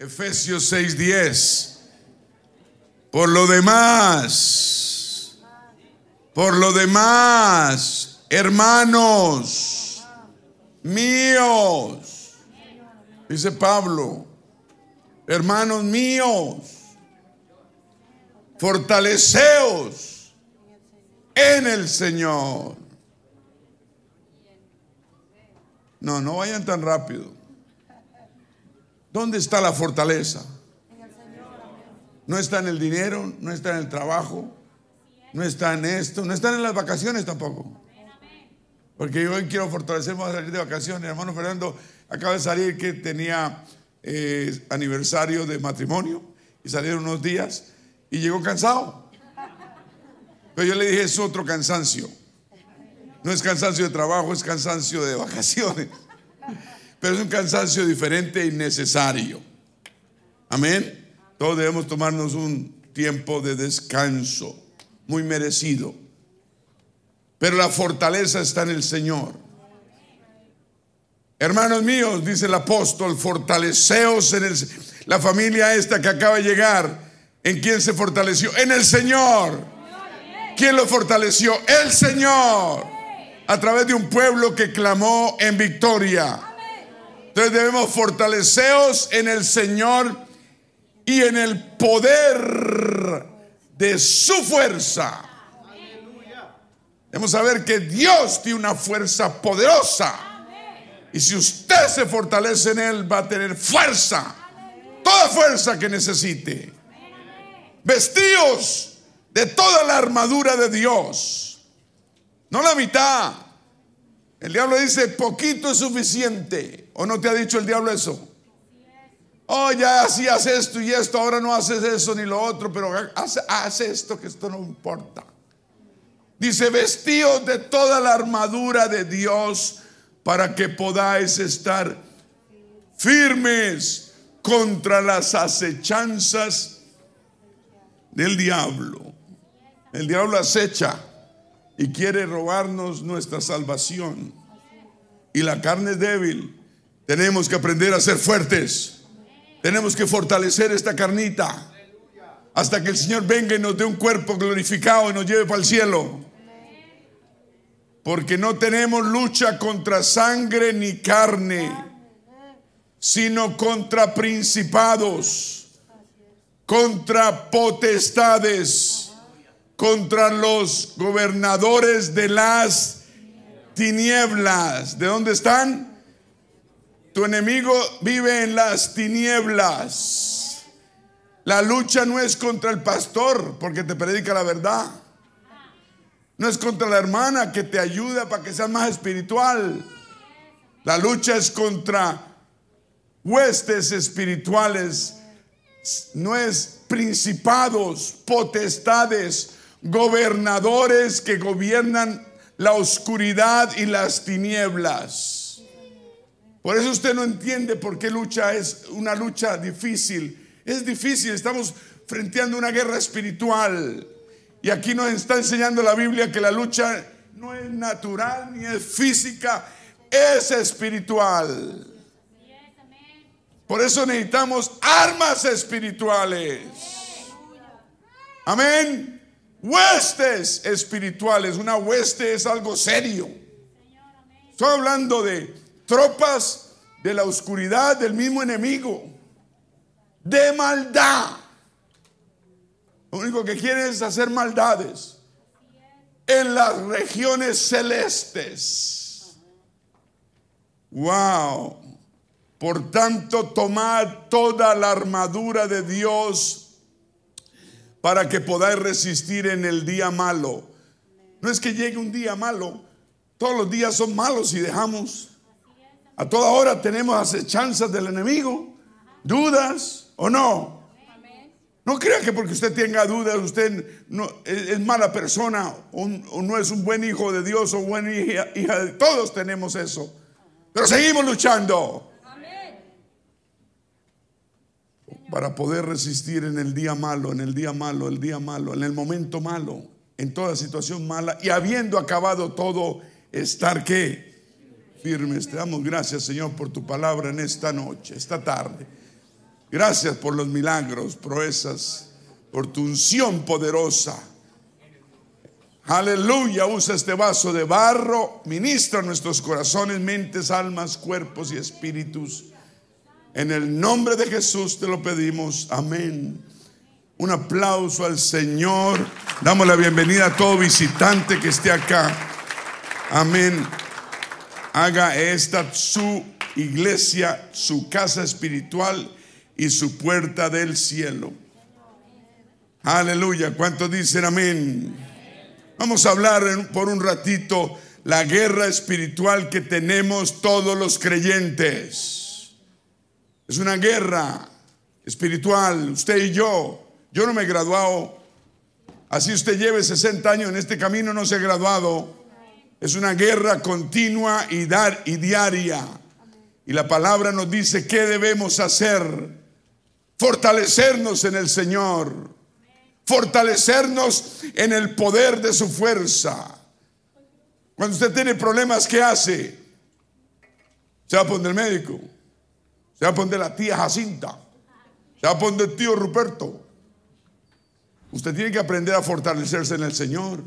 Efesios 6:10. Por lo demás, por lo demás, hermanos míos, dice Pablo, hermanos míos, fortaleceos en el Señor. No, no vayan tan rápido. ¿Dónde está la fortaleza? No está en el dinero, no está en el trabajo, no está en esto, no está en las vacaciones tampoco. Porque yo hoy quiero fortalecerme a salir de vacaciones. Hermano Fernando acaba de salir que tenía eh, aniversario de matrimonio y salieron unos días y llegó cansado. Pero yo le dije, es otro cansancio. No es cansancio de trabajo, es cansancio de vacaciones pero es un cansancio diferente y necesario. Amén. Todos debemos tomarnos un tiempo de descanso, muy merecido. Pero la fortaleza está en el Señor. Hermanos míos, dice el apóstol, fortaleceos en el, la familia esta que acaba de llegar. ¿En quién se fortaleció? En el Señor. ¿Quién lo fortaleció? El Señor. A través de un pueblo que clamó en victoria. Entonces debemos fortaleceos en el Señor y en el poder de su fuerza. Debemos saber que Dios tiene una fuerza poderosa. Y si usted se fortalece en Él, va a tener fuerza. Toda fuerza que necesite. Vestíos de toda la armadura de Dios. No la mitad. El diablo dice, poquito es suficiente. ¿O no te ha dicho el diablo eso? Oh, ya hacías esto y esto, ahora no haces eso ni lo otro, pero haz, esto que esto no importa. Dice, vestíos de toda la armadura de Dios para que podáis estar firmes contra las acechanzas del diablo. El diablo acecha y quiere robarnos nuestra salvación. Y la carne es débil. Tenemos que aprender a ser fuertes. Tenemos que fortalecer esta carnita hasta que el Señor venga y nos dé un cuerpo glorificado y nos lleve para el cielo. Porque no tenemos lucha contra sangre ni carne, sino contra principados, contra potestades contra los gobernadores de las tinieblas. ¿De dónde están? Tu enemigo vive en las tinieblas. La lucha no es contra el pastor porque te predica la verdad. No es contra la hermana que te ayuda para que seas más espiritual. La lucha es contra huestes espirituales. No es principados, potestades, gobernadores que gobiernan la oscuridad y las tinieblas. Por eso usted no entiende por qué lucha es una lucha difícil. Es difícil, estamos frenteando una guerra espiritual. Y aquí nos está enseñando la Biblia que la lucha no es natural ni es física, es espiritual. Por eso necesitamos armas espirituales. Amén huestes espirituales. Una hueste es algo serio. Estoy hablando de tropas de la oscuridad del mismo enemigo, de maldad. Lo único que quieren es hacer maldades en las regiones celestes. Wow. Por tanto, tomad toda la armadura de Dios para que podáis resistir en el día malo. No es que llegue un día malo, todos los días son malos y dejamos. A toda hora tenemos acechanzas del enemigo, dudas o no. No crea que porque usted tenga dudas, usted no, es, mala persona o, no es un buen hijo de Dios o buena hija, hija de todos tenemos eso. Pero seguimos luchando. para poder resistir en el día malo, en el día malo, el día malo, en el momento malo, en toda situación mala y habiendo acabado todo, estar qué? Firmes. Te damos gracias, Señor, por tu palabra en esta noche, esta tarde. Gracias por los milagros, proezas, por tu unción poderosa. Aleluya, usa este vaso de barro, ministra nuestros corazones, mentes, almas, cuerpos y espíritus. En el nombre de Jesús te lo pedimos. Amén. Un aplauso al Señor. Damos la bienvenida a todo visitante que esté acá. Amén. Haga esta su iglesia, su casa espiritual y su puerta del cielo. Aleluya. ¿Cuántos dicen amén? Vamos a hablar por un ratito la guerra espiritual que tenemos todos los creyentes. Es una guerra espiritual, usted y yo. Yo no me he graduado. Así usted lleve 60 años en este camino, no se ha graduado. Es una guerra continua y, diaria. Y la palabra nos dice qué debemos hacer. Fortalecernos en el Señor fortalecernos en el poder de su fuerza. Cuando usted tiene problemas, ¿qué hace? Se va a poner el médico, se va a poner la tía Jacinta, se va a poner el tío Ruperto. Usted tiene que aprender a fortalecerse en el Señor.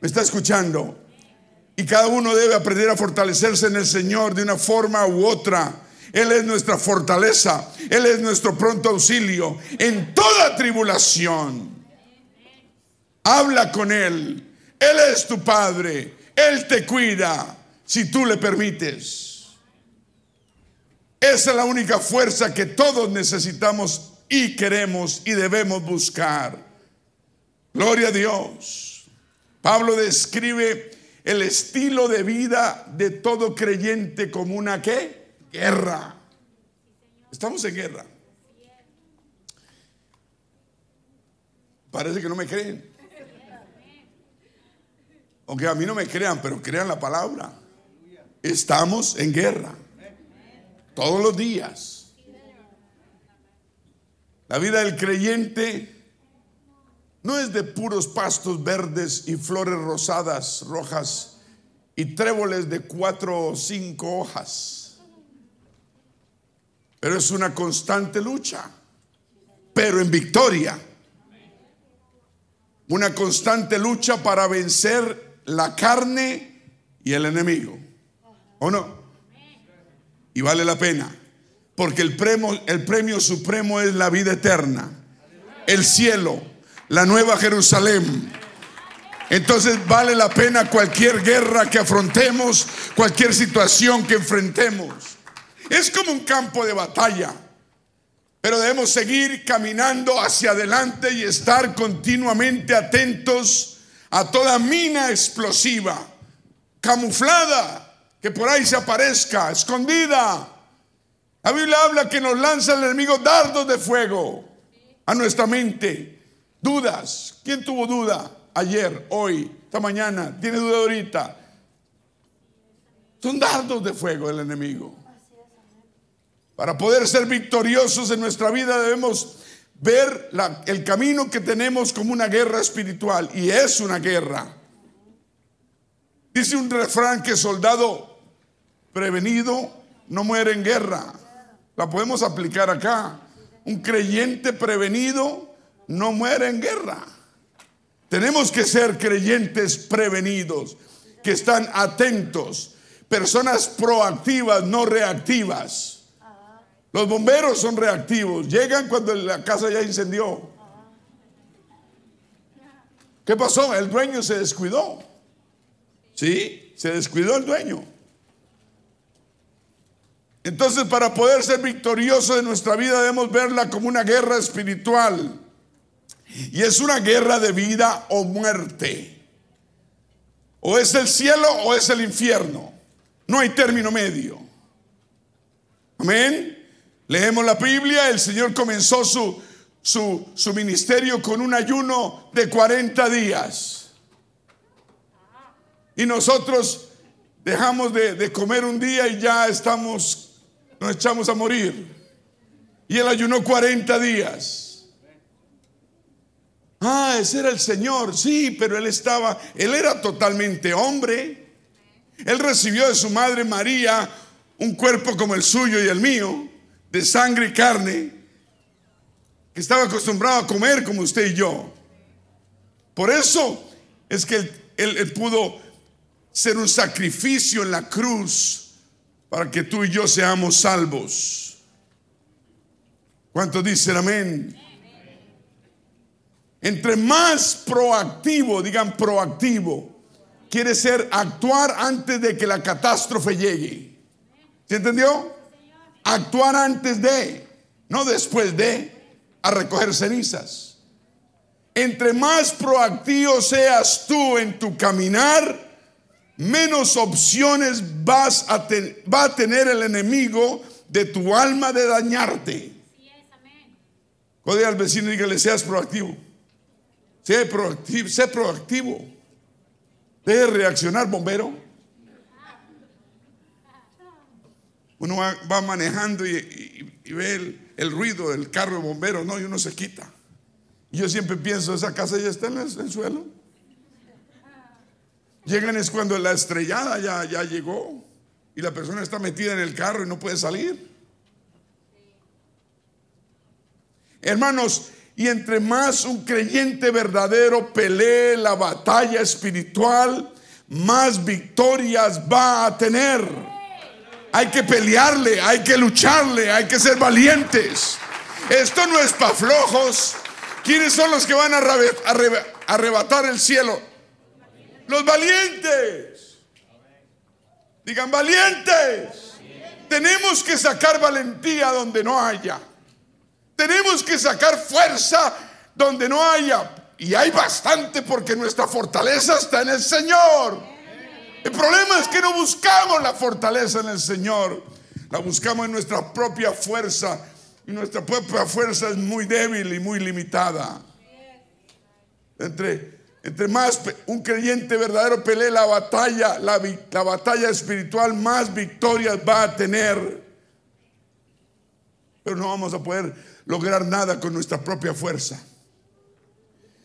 ¿Me está escuchando? Y cada uno debe aprender a fortalecerse en el Señor de una forma u otra. Él es nuestra fortaleza, Él es nuestro pronto auxilio en toda tribulación. Habla con Él, Él es tu Padre, Él te cuida si tú le permites. Esa es la única fuerza que todos necesitamos y queremos y debemos buscar. Gloria a Dios. Pablo describe el estilo de vida de todo creyente como una qué? Guerra. Estamos en guerra. Parece que no me creen. Aunque a mí no me crean, pero crean la palabra. Estamos en guerra. Todos los días. La vida del creyente no es de puros pastos verdes y flores rosadas, rojas y tréboles de cuatro o cinco hojas. Pero es una constante lucha, pero en victoria. Una constante lucha para vencer la carne y el enemigo. ¿O no? Y vale la pena. Porque el premio, el premio supremo es la vida eterna. El cielo, la nueva Jerusalén. Entonces vale la pena cualquier guerra que afrontemos, cualquier situación que enfrentemos. Es como un campo de batalla. Pero debemos seguir caminando hacia adelante y estar continuamente atentos a toda mina explosiva, camuflada, que por ahí se aparezca, escondida. La Biblia habla que nos lanza el enemigo dardos de fuego a nuestra mente. Dudas. ¿Quién tuvo duda ayer, hoy, esta mañana? ¿Tiene duda ahorita? Son dardos de fuego del enemigo. Para poder ser victoriosos en nuestra vida debemos ver el camino que tenemos como una guerra espiritual. Y es una guerra. Dice un refrán que soldado prevenido no muere en guerra. La podemos aplicar acá. Un creyente prevenido no muere en guerra. Tenemos que ser creyentes prevenidos, que están atentos, personas proactivas, no reactivas. Los bomberos son reactivos, llegan cuando la casa ya incendió. ¿Qué pasó? El dueño se descuidó. ¿Sí? Se descuidó el dueño. Entonces, para poder ser victoriosos en nuestra vida, debemos verla como una guerra espiritual. Y es una guerra de vida o muerte. O es el cielo o es el infierno. No hay término medio. Amén. Leemos la Biblia, el Señor comenzó su, su, ministerio con un ayuno de 40 días. Y nosotros dejamos de, de, comer un día y ya estamos, nos echamos a morir. Y él ayunó 40 días. Ah, ese era el Señor, sí, pero él estaba, él era totalmente hombre. Él recibió de su madre María un cuerpo como el suyo y el mío de sangre y carne que estaba acostumbrado a comer como usted y yo. Por eso es que él, pudo ser un sacrificio en la cruz para que tú y yo seamos salvos. ¿Cuántos dicen amén? Entre más proactivo, digan proactivo, quiere ser actuar antes de que la catástrofe llegue. ¿Se entendió? Actuar antes de, no después de, a recoger cenizas. Entre más proactivo seas tú en tu caminar, menos opciones vas a va a tener el enemigo de tu alma de dañarte. Código al vecino y dígale, seas proactivo. Sé proactivo, sé proactivo. Deje de reaccionar, bombero. Uno va, manejando y, ve el, ruido del carro de bombero, no, y uno se quita. Y yo siempre pienso, esa casa ya está en el, suelo. Llegan es cuando la estrellada ya, ya llegó y la persona está metida en el carro y no puede salir. Hermanos, y entre más un creyente verdadero pelee la batalla espiritual, más victorias va a tener. Hay que pelearle, hay que lucharle, hay que ser valientes. Esto no es para flojos. ¿Quiénes son los que van a arrebatar el cielo? Los valientes. Digan valientes. Tenemos que sacar valentía donde no haya. Tenemos que sacar fuerza donde no haya. Y hay bastante porque nuestra fortaleza está en el Señor. El problema es que no buscamos la fortaleza en el Señor. La buscamos en nuestra propia fuerza. Y nuestra propia fuerza es muy débil y muy limitada. Entre, más un creyente verdadero pelee la batalla, la, la batalla espiritual, más victorias va a tener. Pero no vamos a poder lograr nada con nuestra propia fuerza.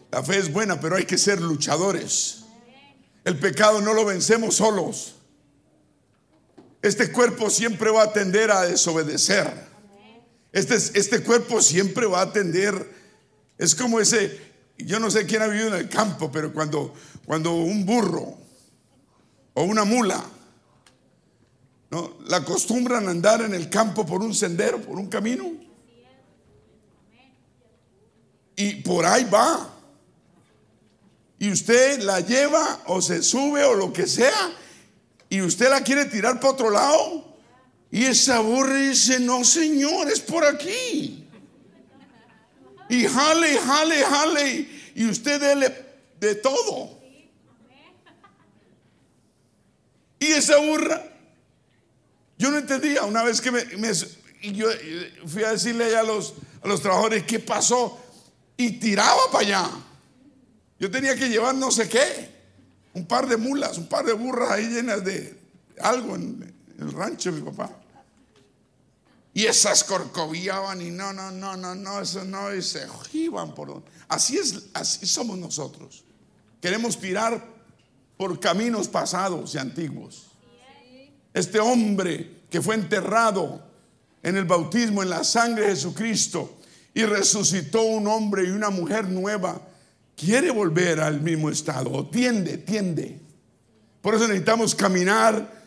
La fe es buena, pero hay que ser luchadores. El pecado no lo vencemos solos. Este cuerpo siempre va a tender a desobedecer. Este, este cuerpo siempre va a tender. Es como ese, yo no sé quién ha vivido en el campo, pero cuando, cuando un burro o una mula ¿no? la acostumbran a andar en el campo por un sendero, por un camino, y por ahí va. Y usted la lleva o se sube o lo que sea y usted la quiere tirar para otro lado. Y esa burra dice, no señor, es por aquí. Y jale, jale, jale. Y usted dele de todo. Y esa burra, yo no entendía. Una vez que me, yo fui a decirle a los, a los trabajadores, ¿qué pasó? Y tiraba para allá. Yo tenía que llevar no sé qué, un par de mulas, un par de burras ahí llenas de algo en, el rancho de mi papá. Y esas corcoviaban y no, no, no, no, no, eso no, y se iban por Así es, así somos nosotros. Queremos tirar por caminos pasados y antiguos. Este hombre que fue enterrado en el bautismo, en la sangre de Jesucristo, y resucitó un hombre y una mujer nueva, quiere volver al mismo estado, tiende, tiende. Por eso necesitamos caminar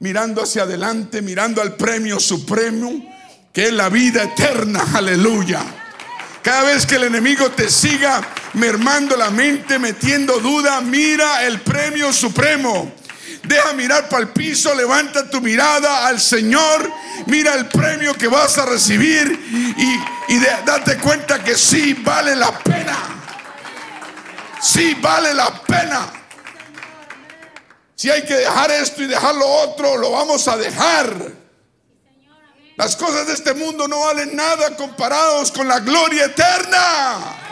mirando hacia adelante, mirando al premio supremo, que es la vida eterna, aleluya. Cada vez que el enemigo te siga mermando la mente, metiendo duda, mira el premio supremo. Deja mirar para el piso, levanta tu mirada al Señor, mira el premio que vas a recibir y, date cuenta que sí vale la pena. Sí vale la pena. Si hay que dejar esto y dejar lo otro, lo vamos a dejar. Las cosas de este mundo no valen nada comparados con la gloria eterna.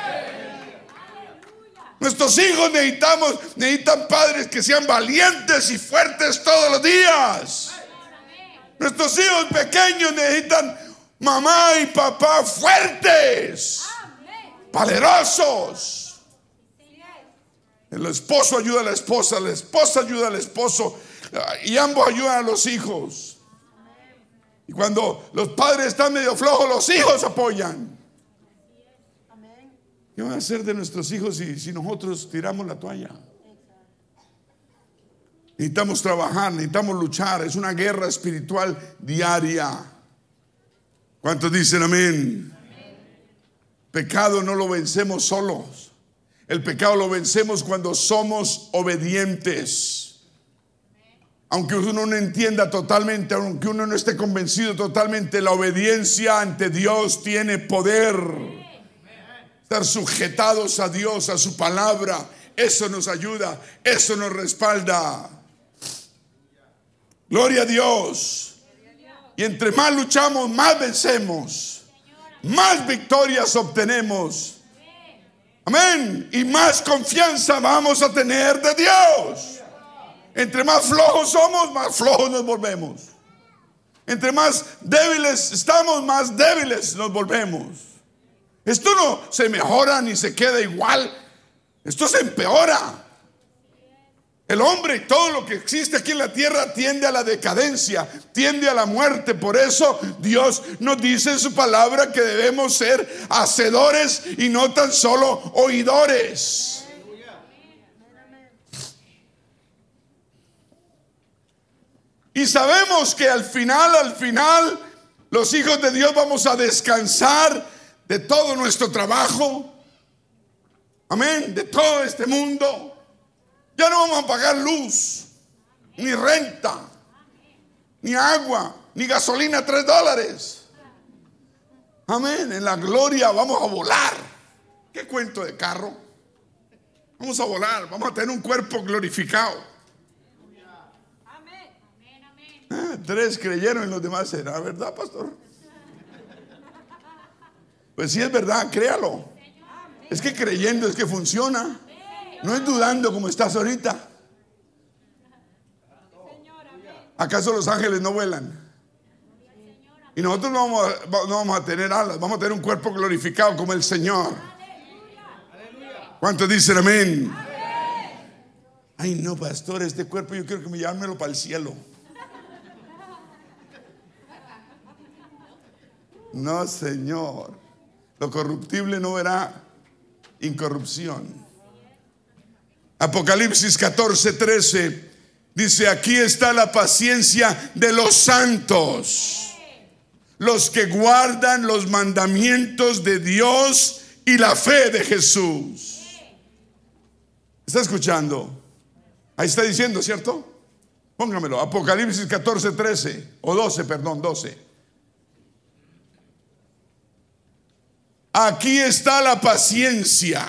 Nuestros hijos necesitamos, necesitan padres que sean valientes y fuertes todos los días. Nuestros hijos pequeños necesitan mamá y papá fuertes, valerosos. El esposo ayuda a la esposa, la esposa ayuda al esposo y ambos ayudan a los hijos. Y cuando los padres están medio flojos, los hijos apoyan. ¿Qué van a hacer de nuestros hijos si, nosotros tiramos la toalla? Necesitamos trabajar, necesitamos luchar. Es una guerra espiritual diaria. ¿Cuántos dicen amén? Pecado no lo vencemos solos. El pecado lo vencemos cuando somos obedientes. Aunque uno no entienda totalmente, aunque uno no esté convencido totalmente, la obediencia ante Dios tiene poder. Estar sujetados a Dios, a su palabra, eso nos ayuda, eso nos respalda. Gloria a Dios. Y entre más luchamos, más vencemos. Más victorias obtenemos. Amén. Y más confianza vamos a tener de Dios. Entre más flojos somos, más flojos nos volvemos. Entre más débiles estamos, más débiles nos volvemos. Esto no se mejora ni se queda igual. Esto se empeora. El hombre y todo lo que existe aquí en la tierra tiende a la decadencia, tiende a la muerte. Por eso Dios nos dice en su palabra que debemos ser hacedores y no tan solo oidores. Y sabemos que al final, al final, los hijos de Dios vamos a descansar de todo nuestro trabajo. Amén, de todo este mundo. Ya no vamos a pagar luz, ni renta, ni agua, ni gasolina tres dólares. Amén, en la gloria vamos a volar. ¿Qué cuento de carro? Vamos a volar, vamos a tener un cuerpo glorificado. Ah, tres creyeron y los demás será verdad, pastor. Pues sí es verdad, créalo. Es que creyendo es que funciona. No es dudando como estás ahorita. ¿Acaso los ángeles no vuelan? Y nosotros no vamos, a, a tener alas, vamos a tener un cuerpo glorificado como el Señor. ¿Cuántos dicen amén? Ay, no, pastor, este cuerpo yo quiero que me llevármelo para el cielo. No, Señor. Lo corruptible no verá incorrupción. Apocalipsis 14, 13 dice, aquí está la paciencia de los santos, los que guardan los mandamientos de Dios y la fe de Jesús. ¿Está escuchando? Ahí está diciendo, ¿cierto? Póngamelo. Apocalipsis 14, 13 o 12, perdón, 12. Aquí está la paciencia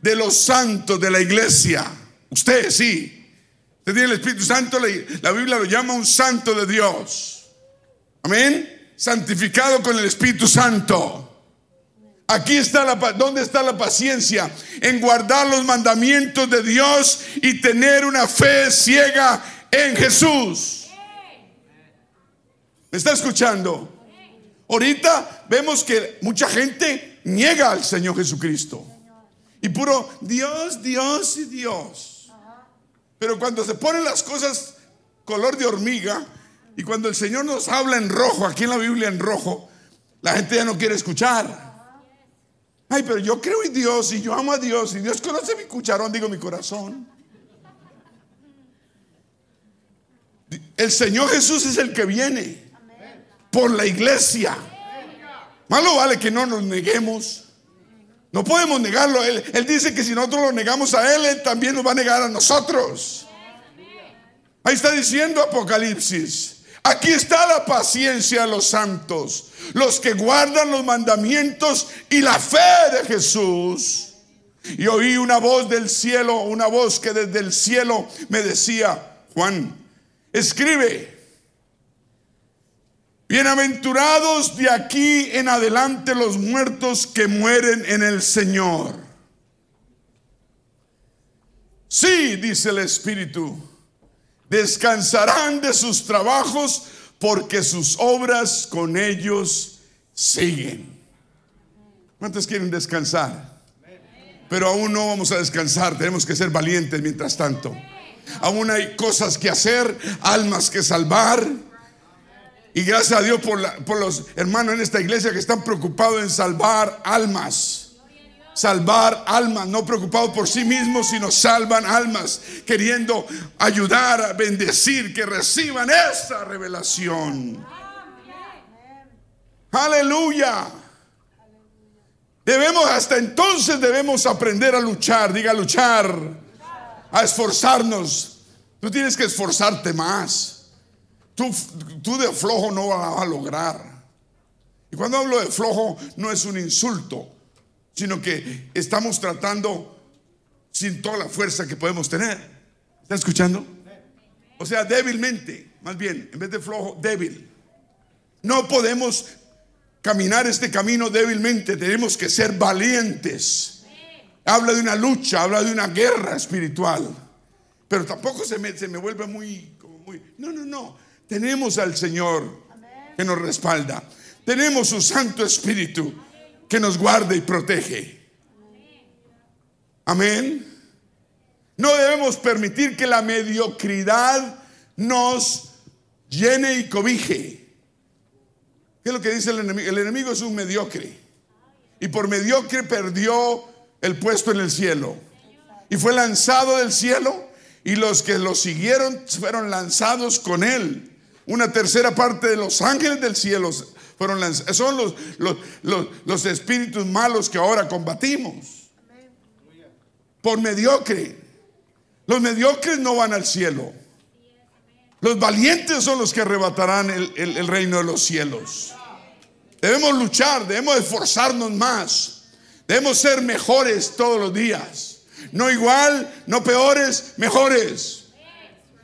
de los santos de la iglesia. Usted sí. Usted tiene el Espíritu Santo, la Biblia lo llama un santo de Dios. Amén. Santificado con el Espíritu Santo. Aquí está la ¿dónde está la paciencia? En guardar los mandamientos de Dios y tener una fe ciega en Jesús. ¿Me está escuchando? Ahorita vemos que mucha gente niega al Señor Jesucristo. Y puro Dios, Dios y Dios. Pero cuando se ponen las cosas color de hormiga y cuando el Señor nos habla en rojo, aquí en la Biblia en rojo, la gente ya no quiere escuchar. Ay, pero yo creo en Dios y yo amo a Dios y Dios conoce mi cucharón, digo mi corazón. El Señor Jesús es el que viene por la iglesia. Malo vale que no nos neguemos. No podemos negarlo. Él, él dice que si nosotros lo negamos a Él, Él también nos va a negar a nosotros. Ahí está diciendo Apocalipsis. Aquí está la paciencia de los santos, los que guardan los mandamientos y la fe de Jesús. Y oí una voz del cielo, una voz que desde el cielo me decía, Juan, escribe Bienaventurados de aquí en adelante los muertos que mueren en el Señor. Sí, dice el Espíritu, descansarán de sus trabajos porque sus obras con ellos siguen. ¿Cuántos quieren descansar? Pero aún no vamos a descansar, tenemos que ser valientes mientras tanto. Aún hay cosas que hacer, almas que salvar Y gracias a Dios por, por los hermanos en esta iglesia que están preocupados en salvar almas salvar almas, no preocupados por sí mismos, sino salvan almas, queriendo ayudar a bendecir, que reciban esa revelación. Aleluya. Debemos, hasta entonces debemos aprender a luchar, diga luchar, a esforzarnos. Tú tienes que esforzarte más. Tú, tú de flojo no vas a lograr. Y cuando hablo de flojo no es un insulto sino que estamos tratando sin toda la fuerza que podemos tener. ¿Está escuchando? O sea, débilmente, más bien, en vez de flojo, débil. No podemos caminar este camino débilmente, tenemos que ser valientes. Habla de una lucha, habla de una guerra espiritual. Pero tampoco se me, vuelve muy, muy... No, no, no. Tenemos al Señor que nos respalda. Tenemos su Santo Espíritu que nos guarde y protege. Amén. No debemos permitir que la mediocridad nos llene y cobije. ¿Qué es lo que dice el enemigo? El enemigo es un mediocre. Y por mediocre perdió el puesto en el cielo. Y fue lanzado del cielo y los que lo siguieron fueron lanzados con él. Una tercera parte de los ángeles del cielo fueron lanzados. Son los, los, los, espíritus malos que ahora combatimos. Por mediocre. Los mediocres no van al cielo. Los valientes son los que arrebatarán el, el, reino de los cielos. Debemos luchar, debemos esforzarnos más. Debemos ser mejores todos los días. No igual, no peores, mejores.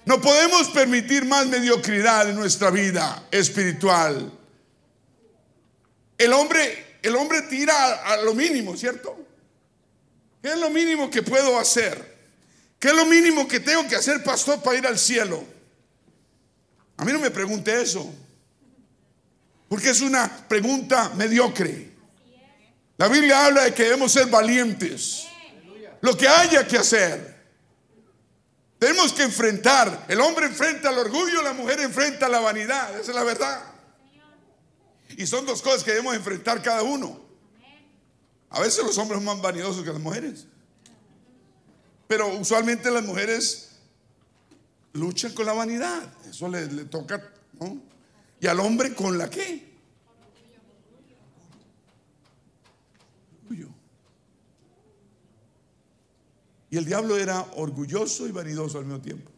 No podemos permitir más mediocridad en nuestra vida espiritual. El hombre, el hombre tira a, lo mínimo, ¿cierto? ¿Qué es lo mínimo que puedo hacer? ¿Qué es lo mínimo que tengo que hacer, pastor, para ir al cielo? A mí no me pregunte eso. Porque es una pregunta mediocre. La Biblia habla de que debemos ser valientes. Lo que haya que hacer. Tenemos que enfrentar. El hombre enfrenta al orgullo, la mujer enfrenta la vanidad. Esa es la verdad. Y son dos cosas que debemos enfrentar cada uno. A veces los hombres son más vanidosos que las mujeres. Pero usualmente las mujeres luchan con la vanidad. Eso le, toca, ¿no? Y al hombre con la qué? Y el diablo era orgulloso y vanidoso al mismo tiempo.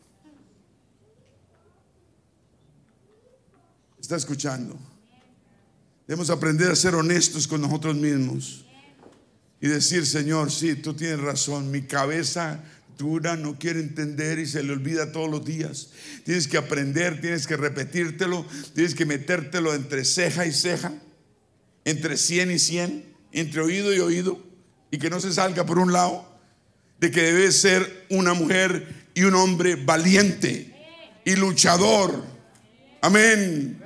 ¿Está escuchando? Debemos aprender a ser honestos con nosotros mismos y decir, Señor, sí, tú tienes razón, mi cabeza dura no quiere entender y se le olvida todos los días. Tienes que aprender, tienes que repetírtelo, tienes que metértelo entre ceja y ceja, entre cien y cien, entre oído y oído, y que no se salga por un lado, de que debes ser una mujer y un hombre valiente y luchador. Amén.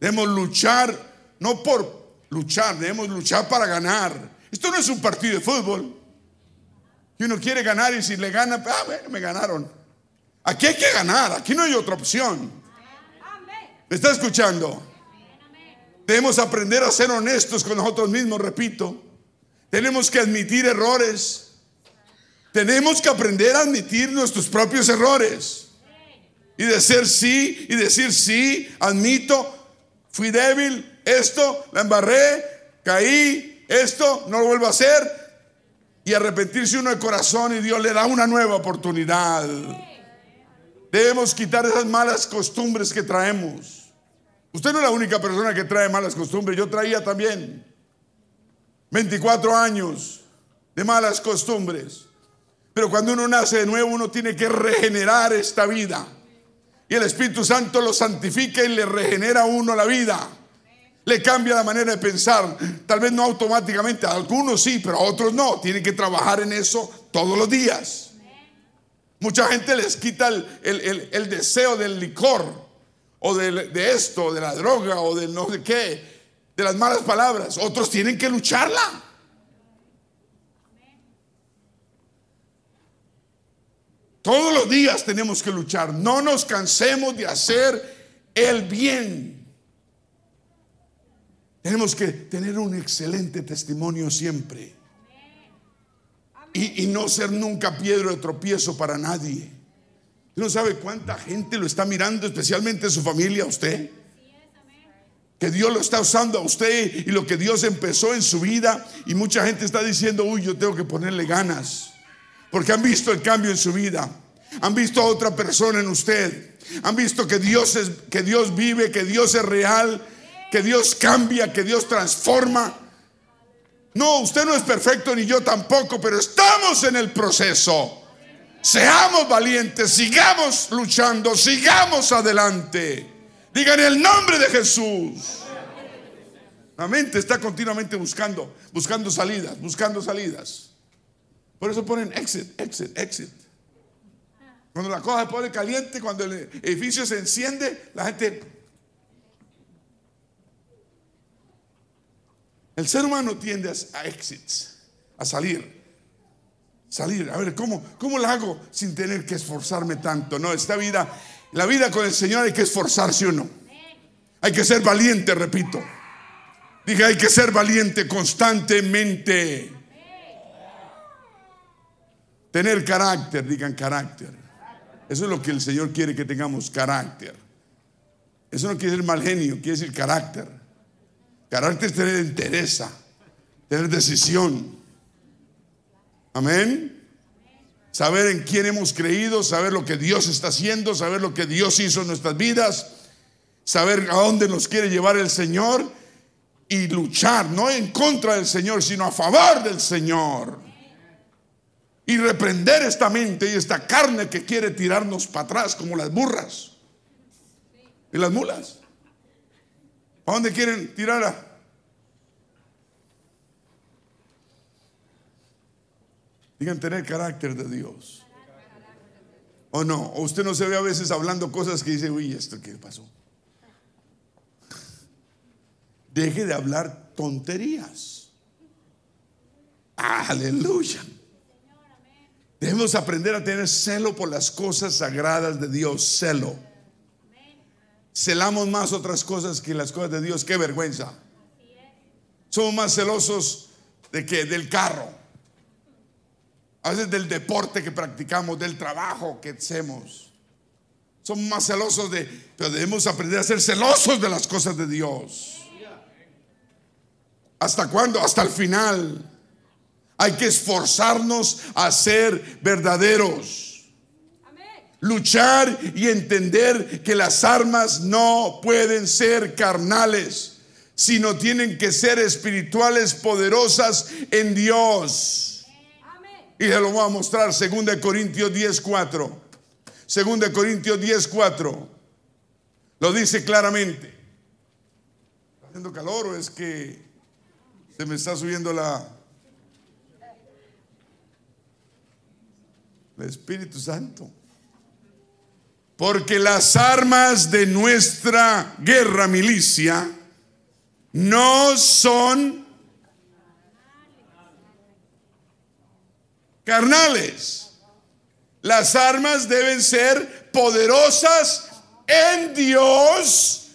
Debemos luchar no por luchar, debemos luchar para ganar. Esto no es un partido de fútbol. Y uno quiere ganar y si le gana, ah, bueno, me ganaron. Aquí hay que ganar, aquí no hay otra opción. ¿Me está escuchando? Debemos aprender a ser honestos con nosotros mismos, repito. Tenemos que admitir errores. Tenemos que aprender a admitir nuestros propios errores. Y decir sí, y decir sí, admito, fui débil, esto la embarré, caí, esto no lo vuelvo a hacer. Y arrepentirse uno de corazón y Dios le da una nueva oportunidad. Debemos quitar esas malas costumbres que traemos. Usted no es la única persona que trae malas costumbres, yo traía también 24 años de malas costumbres. Pero cuando uno nace de nuevo, uno tiene que regenerar esta vida. Y el Espíritu Santo lo santifica y le regenera a uno la vida le cambia la manera de pensar. Tal vez no automáticamente, a algunos sí, pero a otros no. Tienen que trabajar en eso todos los días. Mucha gente les quita el, deseo del licor o de, esto, de la droga o de no sé qué, de las malas palabras. Otros tienen que lucharla. Todos los días tenemos que luchar. No nos cansemos de hacer el bien. Tenemos que tener un excelente testimonio siempre. Y, no ser nunca piedra de tropiezo para nadie. No sabe cuánta gente lo está mirando, especialmente su familia, usted. Que Dios lo está usando a usted y lo que Dios empezó en su vida. Y mucha gente está diciendo, uy, yo tengo que ponerle ganas. Porque han visto el cambio en su vida. Han visto a otra persona en usted. Han visto que Dios es que Dios vive, que Dios es real, que Dios cambia, que Dios transforma. No, usted no es perfecto ni yo tampoco, pero estamos en el proceso. Seamos valientes, sigamos luchando, sigamos adelante. Digan el nombre de Jesús. La mente está continuamente buscando, buscando salidas, buscando salidas. Por eso ponen exit, exit, exit. Cuando la cosa se pone caliente, cuando el edificio se enciende, la gente... El ser humano tiende a exits, a salir. Salir, a ver, ¿cómo, ¿cómo lo hago sin tener que esforzarme tanto? No, esta vida, la vida con el Señor hay que esforzarse o no. Hay que ser valiente, repito. Dije, hay que ser valiente constantemente. Tener carácter, digan carácter. Eso es lo que el Señor quiere que tengamos carácter. Eso no quiere decir mal genio, quiere decir carácter. Carácter es tener interés, tener decisión. Amén. Saber en quién hemos creído, saber lo que Dios está haciendo, saber lo que Dios hizo en nuestras vidas, saber a dónde nos quiere llevar el Señor y luchar, no en contra del Señor, sino a favor del Señor y reprender esta mente y esta carne que quiere tirarnos para atrás como las burras y las mulas. ¿A dónde quieren tirar a? Digan tener carácter de Dios. ¿O no? ¿O usted no se ve a veces hablando cosas que dice, uy, ¿esto qué pasó? Deje de hablar tonterías. Aleluya. Debemos aprender a tener celo por las cosas sagradas de Dios, celo. Celamos más otras cosas que las cosas de Dios, qué vergüenza. Somos más celosos de que del carro. A veces del deporte que practicamos, del trabajo que hacemos. Somos más celosos de, pero debemos aprender a ser celosos de las cosas de Dios. ¿Hasta cuándo? Hasta el final. Hay que esforzarnos a ser verdaderos. Luchar y entender que las armas no pueden ser carnales, sino tienen que ser espirituales, poderosas en Dios. Y se lo voy a mostrar, 2 Corintios 10:4. 2 Corintios 10:4. Lo dice claramente. ¿Está haciendo calor o es que se me está subiendo la, El Espíritu Santo. Porque las armas de nuestra guerra milicia no son carnales. Las armas deben ser poderosas en Dios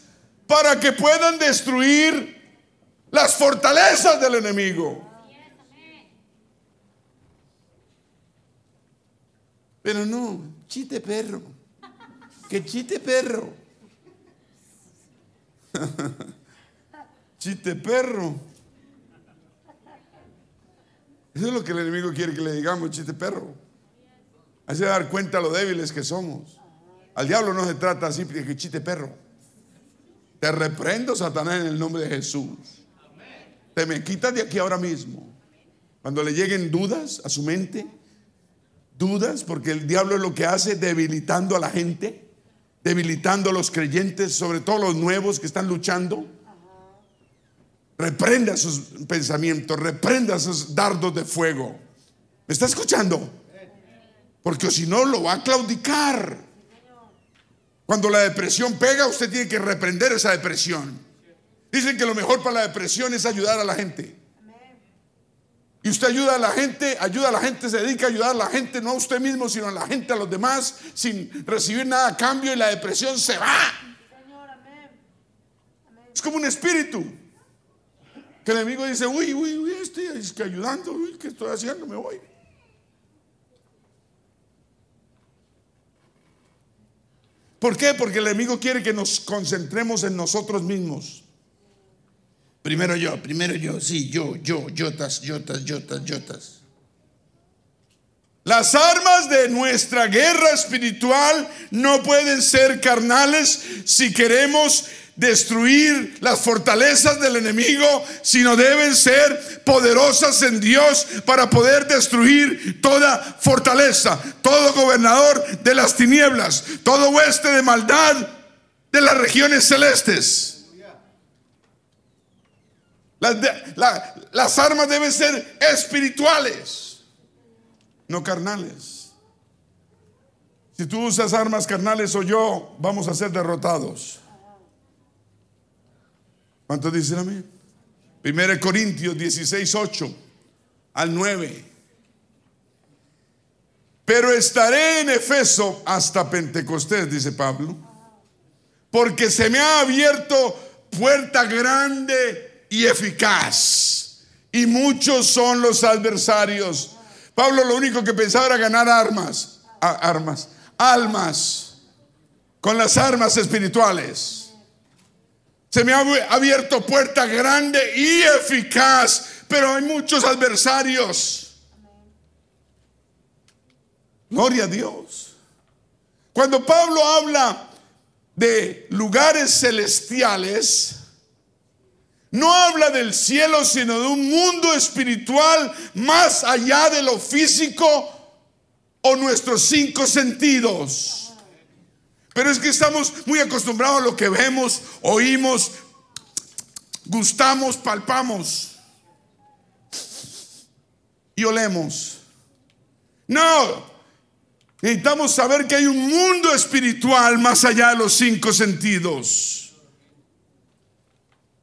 para que puedan destruir las fortalezas del enemigo. Pero no, chiste perro. Que chiste perro. chiste perro. Eso es lo que el enemigo quiere que le digamos, chiste perro. Hace dar cuenta lo débiles que somos. Al diablo no se trata así que chiste perro. Te reprendo, Satanás, en el nombre de Jesús. Te me quitas de aquí ahora mismo. Cuando le lleguen dudas a su mente, dudas, porque el diablo es lo que hace debilitando a la gente, debilitando a los creyentes, sobre todo los nuevos que están luchando. Reprenda sus pensamientos, reprenda sus dardos de fuego. ¿Me está escuchando? Porque si no, lo va a claudicar. Cuando la depresión pega, usted tiene que reprender esa depresión. Dicen que lo mejor para la depresión es ayudar a la gente. Y usted ayuda a la gente, ayuda a la gente, se dedica a ayudar a la gente, no a usted mismo, sino a la gente, a los demás, sin recibir nada a cambio y la depresión se va. Es como un espíritu. Que el enemigo dice, uy, uy, uy, estoy ayudando, uy, ¿qué estoy haciendo? Me voy. ¿Por qué? Porque el enemigo quiere que nos concentremos en nosotros mismos. Primero yo, primero yo, sí, yo, yo, yotas, yotas, yotas, yotas. Las armas de nuestra guerra espiritual no pueden ser carnales si queremos destruir las fortalezas del enemigo, sino deben ser poderosas en Dios para poder destruir toda fortaleza, todo gobernador de las tinieblas, todo oeste de maldad de las regiones celestes. Las, armas deben ser espirituales, no carnales. Si tú usas armas carnales o yo, vamos a ser derrotados. ¿Cuántos dicen amén? 1 Corintios 16, 8 al 9. Pero estaré en Efeso hasta Pentecostés, dice Pablo, porque se me ha abierto puerta grande y eficaz, y muchos son los adversarios. Pablo lo único que pensaba era ganar armas, armas, almas, con las armas espirituales. Se me ha abierto puerta grande y eficaz, pero hay muchos adversarios. Gloria a Dios. Cuando Pablo habla de lugares celestiales, no habla del cielo, sino de un mundo espiritual más allá de lo físico o nuestros cinco sentidos. Pero es que estamos muy acostumbrados a lo que vemos, oímos, gustamos, palpamos y olemos. No, necesitamos saber que hay un mundo espiritual más allá de los cinco sentidos.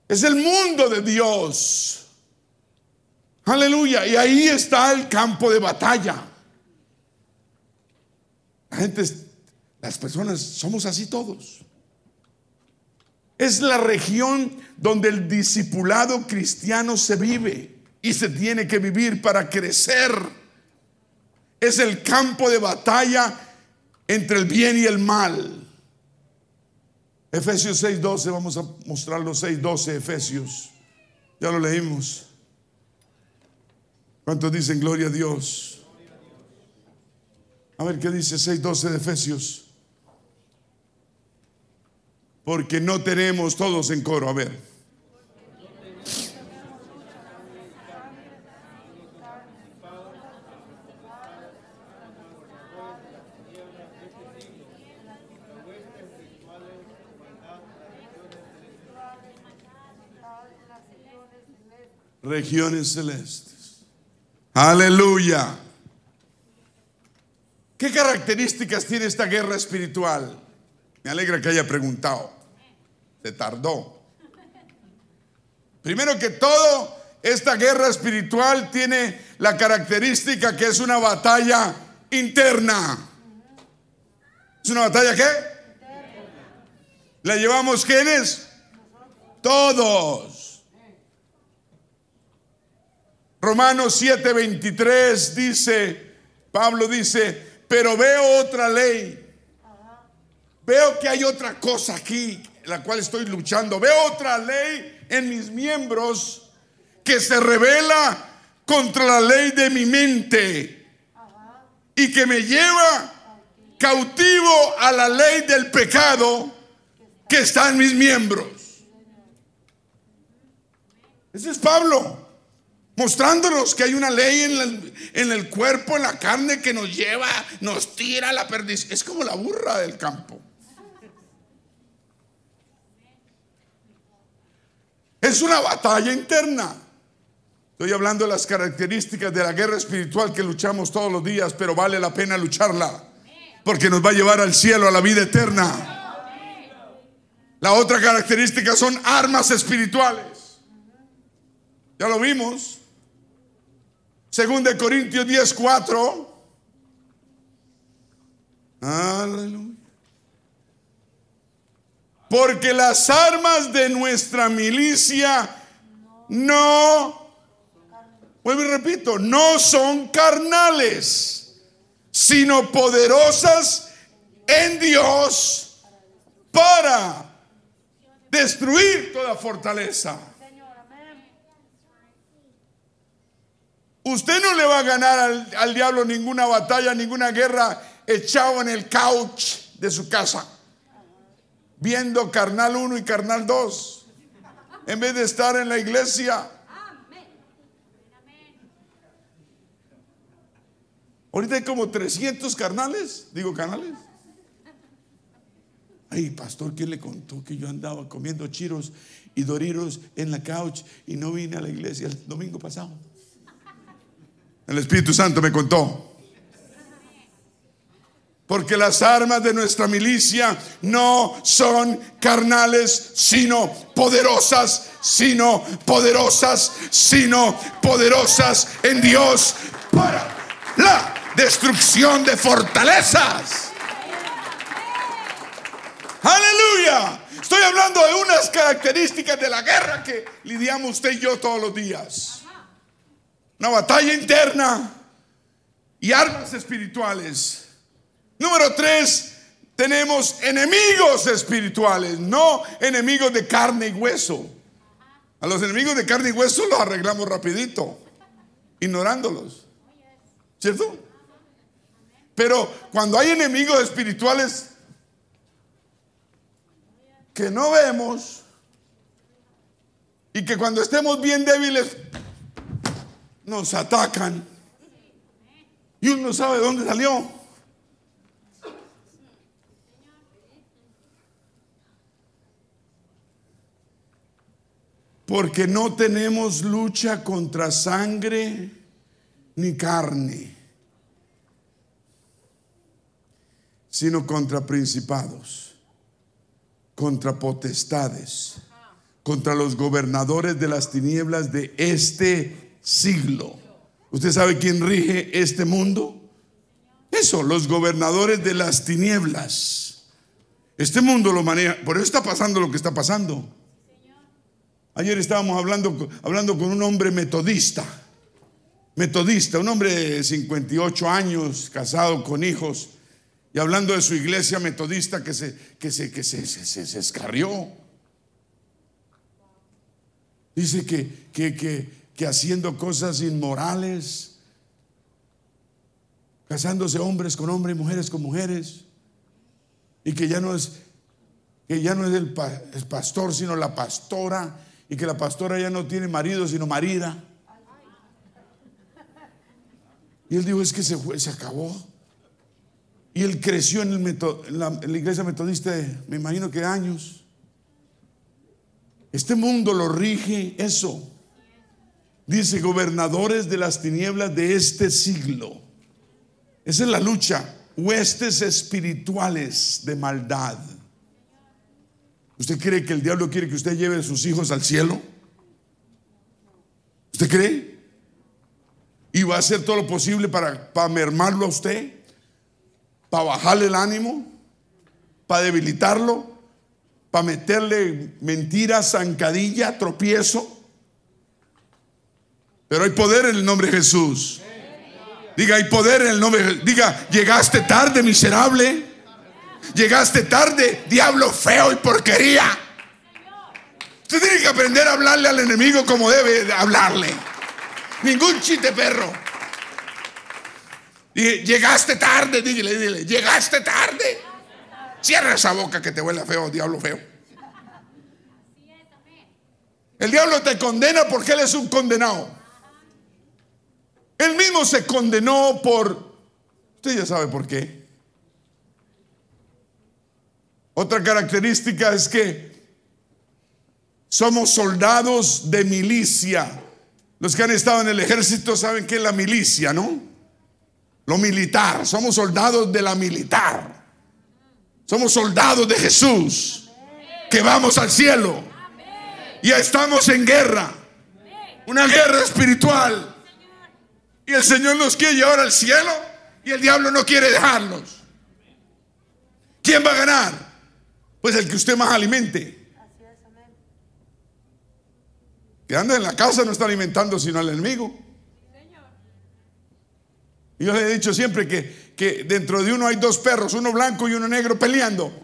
Es el mundo de Dios. Aleluya. Y ahí está el campo de batalla. La gente las personas somos así todos. Es la región donde el discipulado cristiano se vive y se tiene que vivir para crecer. Es el campo de batalla entre el bien y el mal. Efesios 6:12, vamos a mostrar los 6:12 Efesios. Ya lo leímos. ¿Cuántos dicen gloria a Dios? A ver qué dice 6:12 de Efesios porque no tenemos todos en coro. A ver. Regiones celestes. Aleluya. ¿Qué características tiene esta guerra espiritual? Me alegra que haya preguntado se tardó. Primero que todo, esta guerra espiritual tiene la característica que es una batalla interna. ¿Es una batalla qué? ¿La llevamos quiénes? Todos. Romanos 7:23 dice, Pablo dice, pero veo otra ley. Veo que hay otra cosa aquí la cual estoy luchando. Veo otra ley en mis miembros que se revela contra la ley de mi mente y que me lleva cautivo a la ley del pecado que está en mis miembros. Ese es Pablo, mostrándonos que hay una ley en el, cuerpo, en la carne, que nos lleva, nos tira la perdición. Es como la burra del campo. Es una batalla interna. Estoy hablando de las características de la guerra espiritual que luchamos todos los días, pero vale la pena lucharla, porque nos va a llevar al cielo, a la vida eterna. La otra característica son armas espirituales. Ya lo vimos. Según de Corintios 10, 4. Aleluya. Porque las armas de nuestra milicia no, vuelvo y repito, no son carnales, sino poderosas en Dios para destruir toda fortaleza. Usted no le va a ganar al, al, diablo ninguna batalla, ninguna guerra echado en el couch de su casa, viendo carnal 1 y carnal 2, en vez de estar en la iglesia. Ahorita hay como 300 carnales, digo canales. Ay, pastor, ¿quién le contó que yo andaba comiendo chiros y doriros en la couch y no vine a la iglesia el domingo pasado? El Espíritu Santo me contó. Porque las armas de nuestra milicia no son carnales, sino poderosas, sino poderosas, sino poderosas en Dios para la destrucción de fortalezas. Aleluya. Estoy hablando de unas características de la guerra que lidiamos usted y yo todos los días. Una batalla interna y armas espirituales. Número tres, tenemos enemigos espirituales, no enemigos de carne y hueso. A los enemigos de carne y hueso los arreglamos rapidito, ignorándolos. ¿Cierto? Pero cuando hay enemigos espirituales que no vemos y que cuando estemos bien débiles nos atacan y uno no sabe dónde salió. Porque no tenemos lucha contra sangre ni carne, sino contra principados, contra potestades, contra los gobernadores de las tinieblas de este siglo. ¿Usted sabe quién rige este mundo? Eso, los gobernadores de las tinieblas. Este mundo lo maneja, por eso está pasando lo que está pasando. Ayer estábamos hablando, hablando con un hombre metodista, metodista, un hombre de 58 años, casado con hijos, y hablando de su iglesia metodista que se, que se, que se, escarrió. Dice que, que, que, que haciendo cosas inmorales, casándose hombres con hombres mujeres con mujeres, y que ya no es, que ya no es el, pastor, sino la pastora y que la pastora ya no tiene marido, sino marida. Y él dijo, es que se, fue, se acabó. Y él creció en, el la, en la iglesia metodista, me imagino que años. Este mundo lo rige eso. Dice, gobernadores de las tinieblas de este siglo. Esa es la lucha. Huestes espirituales de maldad. ¿Usted cree que el diablo quiere que usted lleve a sus hijos al cielo? ¿Usted cree? ¿Y va a hacer todo lo posible para, para mermarlo a usted? ¿Para bajarle el ánimo? ¿Para debilitarlo? ¿Para meterle mentiras, zancadilla, tropiezo? Pero hay poder en el nombre de Jesús. Diga, hay poder en el nombre de Jesús. Diga, llegaste tarde, miserable. Llegaste tarde, diablo feo y porquería. Usted tiene que aprender a hablarle al enemigo como debe hablarle. Ningún chiste perro. Dije, llegaste tarde, dile, dile, llegaste tarde. Cierra esa boca que te huele feo, diablo feo. El diablo te condena porque él es un condenado. Él mismo se condenó por... Usted ya sabe por qué. Otra característica es que somos soldados de milicia. Los que han estado en el ejército saben que es la milicia, ¿no? Lo militar. Somos soldados de la militar. Somos soldados de Jesús. Que vamos al cielo. Ya estamos en guerra. Una guerra espiritual. Y el Señor nos quiere llevar al cielo. Y el diablo no quiere dejarnos. ¿Quién va a ganar? Pues el que usted más alimente. que anda en la casa no está alimentando sino al enemigo. Y yo le he dicho siempre que, que dentro de uno hay dos perros, uno blanco y uno negro peleando.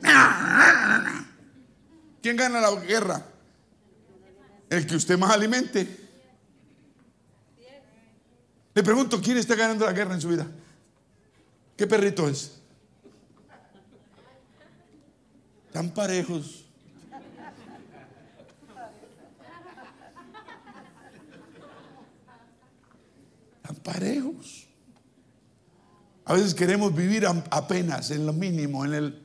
¿Quién gana la guerra? El que usted más alimente. Le pregunto, ¿quién está ganando la guerra en su vida? ¿Qué perrito es? Tan parejos. Tan parejos. A veces queremos vivir apenas en lo mínimo, en el,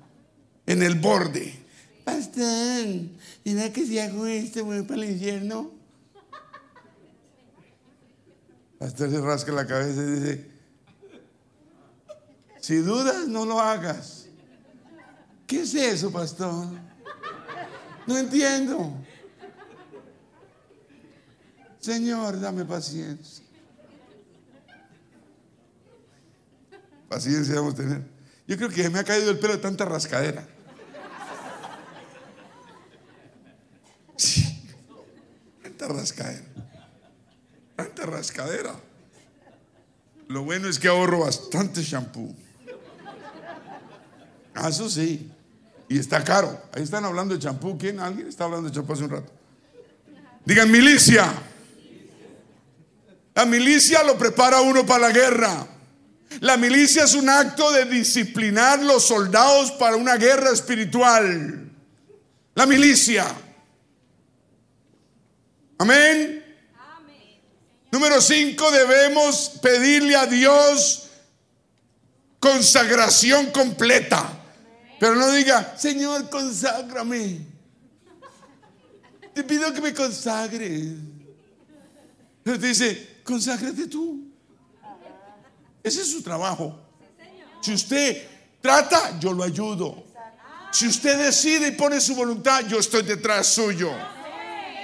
en el borde. Pastor, mira que si hago esto voy para el infierno. Pastor se rasca la cabeza y dice, si dudas, no lo hagas. ¿Qué es eso, pastor? No entiendo. Señor, dame paciencia. Paciencia vamos a tener. Yo creo que me ha caído el pelo de tanta rascadera. Sí, tanta rascadera. Rascadera. Lo bueno es que ahorro bastante shampoo. Ah, eso sí. Y está caro. Ahí están hablando de champú. ¿Quién? ¿Alguien está hablando de champú hace un rato? Digan milicia. La milicia lo prepara uno para la guerra. La milicia es un acto de disciplinar los soldados para una guerra espiritual. La milicia. Amén. Número cinco, debemos pedirle a Dios consagración completa. Pero no diga, Señor, conságrame. Te pido que me consagres. Pero te dice, conságrate tú. Ese es su trabajo. Si usted trata, yo lo ayudo. Si usted decide y pone su voluntad, yo estoy detrás suyo.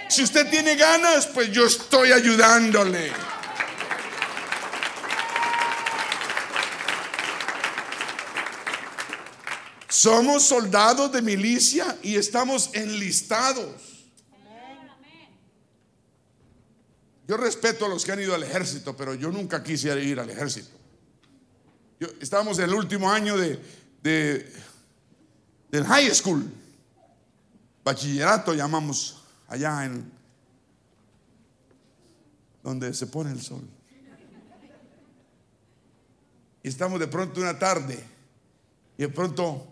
Si usted tiene ganas, pues yo estoy ayudándole. Somos soldados de milicia y estamos enlistados. Yo respeto a los que han ido al ejército, pero yo nunca quise ir al ejército. Yo, estábamos en el último año de, del high school, bachillerato llamamos allá en donde se pone el sol. Y estamos de pronto una tarde y de pronto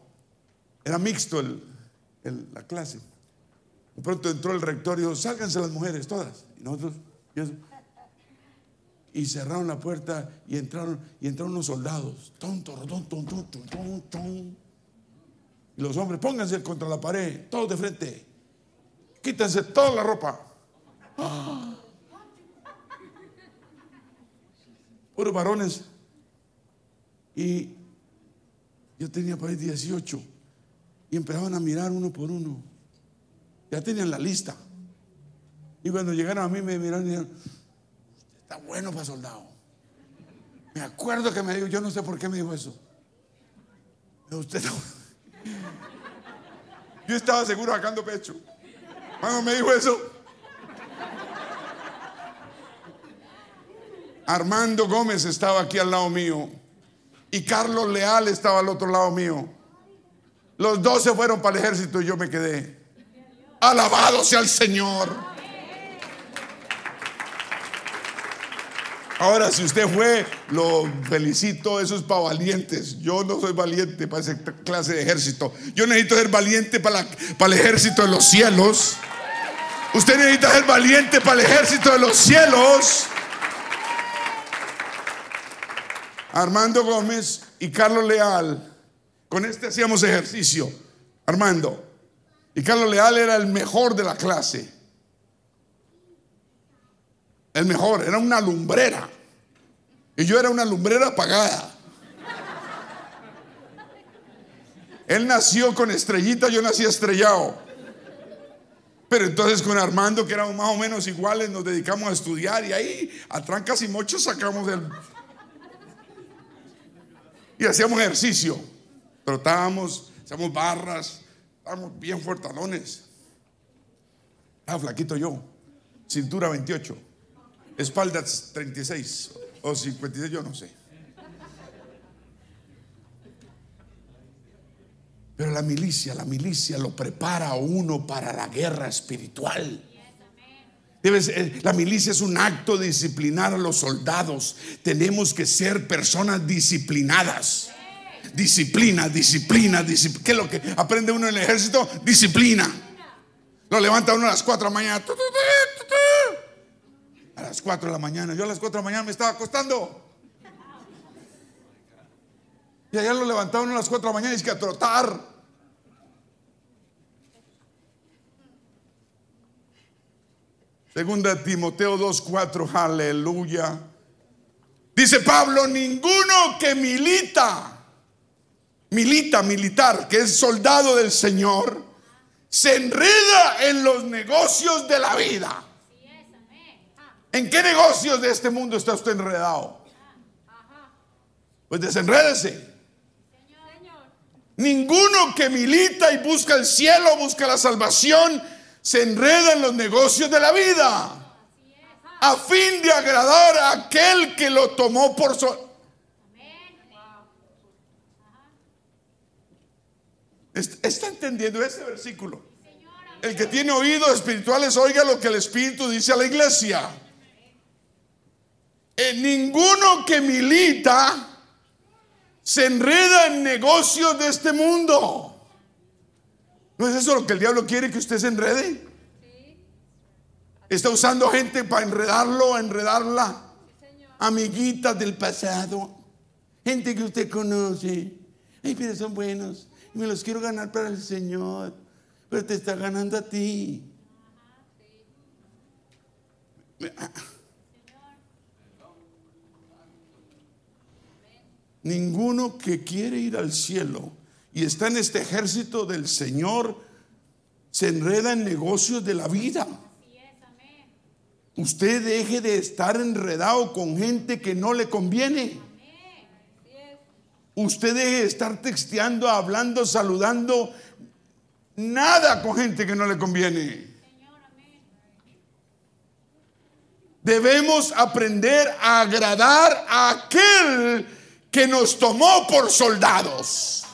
era mixto la clase. De pronto entró el rector y dijo, sálganse las mujeres todas. Y nosotros, y, cerraron la puerta y entraron, y entraron unos soldados. y los hombres, pónganse contra la pared, todos de frente. Quítense toda la ropa. Puros varones. Y yo tenía ahí 18. Y empezaban a mirar uno por uno. Ya tenían la lista. Y cuando llegaron a mí me miraron y dijeron, está bueno para soldado. Me acuerdo que me dijo, yo no sé por qué me dijo eso. Pero usted Yo estaba seguro sacando pecho. Dijo eso, Armando Gómez estaba aquí al lado mío y Carlos Leal estaba al otro lado mío. Los dos se fueron para el ejército y yo me quedé. Alabado sea el Señor. Ahora, si usted fue, lo felicito, eso es para valientes. Yo no soy valiente para esa clase de ejército. Yo necesito ser valiente para el ejército de los cielos. Usted necesita ser valiente para el ejército de los cielos. Armando Gómez y Carlos Leal con este hacíamos ejercicio, Armando. Y Carlos Leal era el mejor de la clase. El mejor, era una lumbrera. Y yo era una lumbrera apagada. Él nació con estrellita, yo nací estrellado. Pero entonces con Armando, que éramos más o menos iguales, nos dedicamos a estudiar y ahí a trancas y mochos sacamos el... Y hacíamos ejercicio. Trotábamos, hacíamos barras, estábamos bien fuertalones. Estaba flaquito yo. cintura 28, espalda 36 o 56, yo no sé. Pero la milicia, la milicia lo prepara a uno para la guerra espiritual. la milicia es un acto de disciplinar a los soldados. Tenemos que ser personas disciplinadas. Disciplina, disciplina, disciplina. ¿Qué es lo que aprende uno en el ejército? Disciplina. Lo levanta uno a las 4 de la mañana. A las 4 de la mañana. Yo a las 4 de la mañana me estaba acostando. Y allá lo levantaron a las 4 de la mañana y es que a trotar. Segunda Timoteo 2:4, aleluya. Dice Pablo, ninguno que milita, milita, militar, que es soldado del Señor, se enreda en los negocios de la vida. ¿En qué negocios de este mundo está usted enredado? Pues desenrédese. Ninguno que milita y busca el cielo, busca la salvación, se enreda en los negocios de la vida. A fin de agradar a aquel que lo tomó por su... ¿Está entendiendo este versículo? El que tiene oídos espirituales, oiga lo que el Espíritu dice a la iglesia. En ninguno que milita se enreda en negocios de este mundo. ¿No es eso lo que el diablo quiere que usted se enrede? Está usando gente para enredarlo, enredarla. Amiguitas del pasado. Gente que usted conoce. Ay, pero son buenos. Me los quiero ganar para el Señor. Pero te está ganando a ti. Ninguno que quiere ir al cielo y está en este ejército del Señor se enreda en negocios de la vida. Usted deje de estar enredado con gente que no le conviene. Usted deje de estar texteando, hablando, saludando. Nada con gente que no le conviene. Debemos aprender a agradar a aquel que nos tomó por soldados.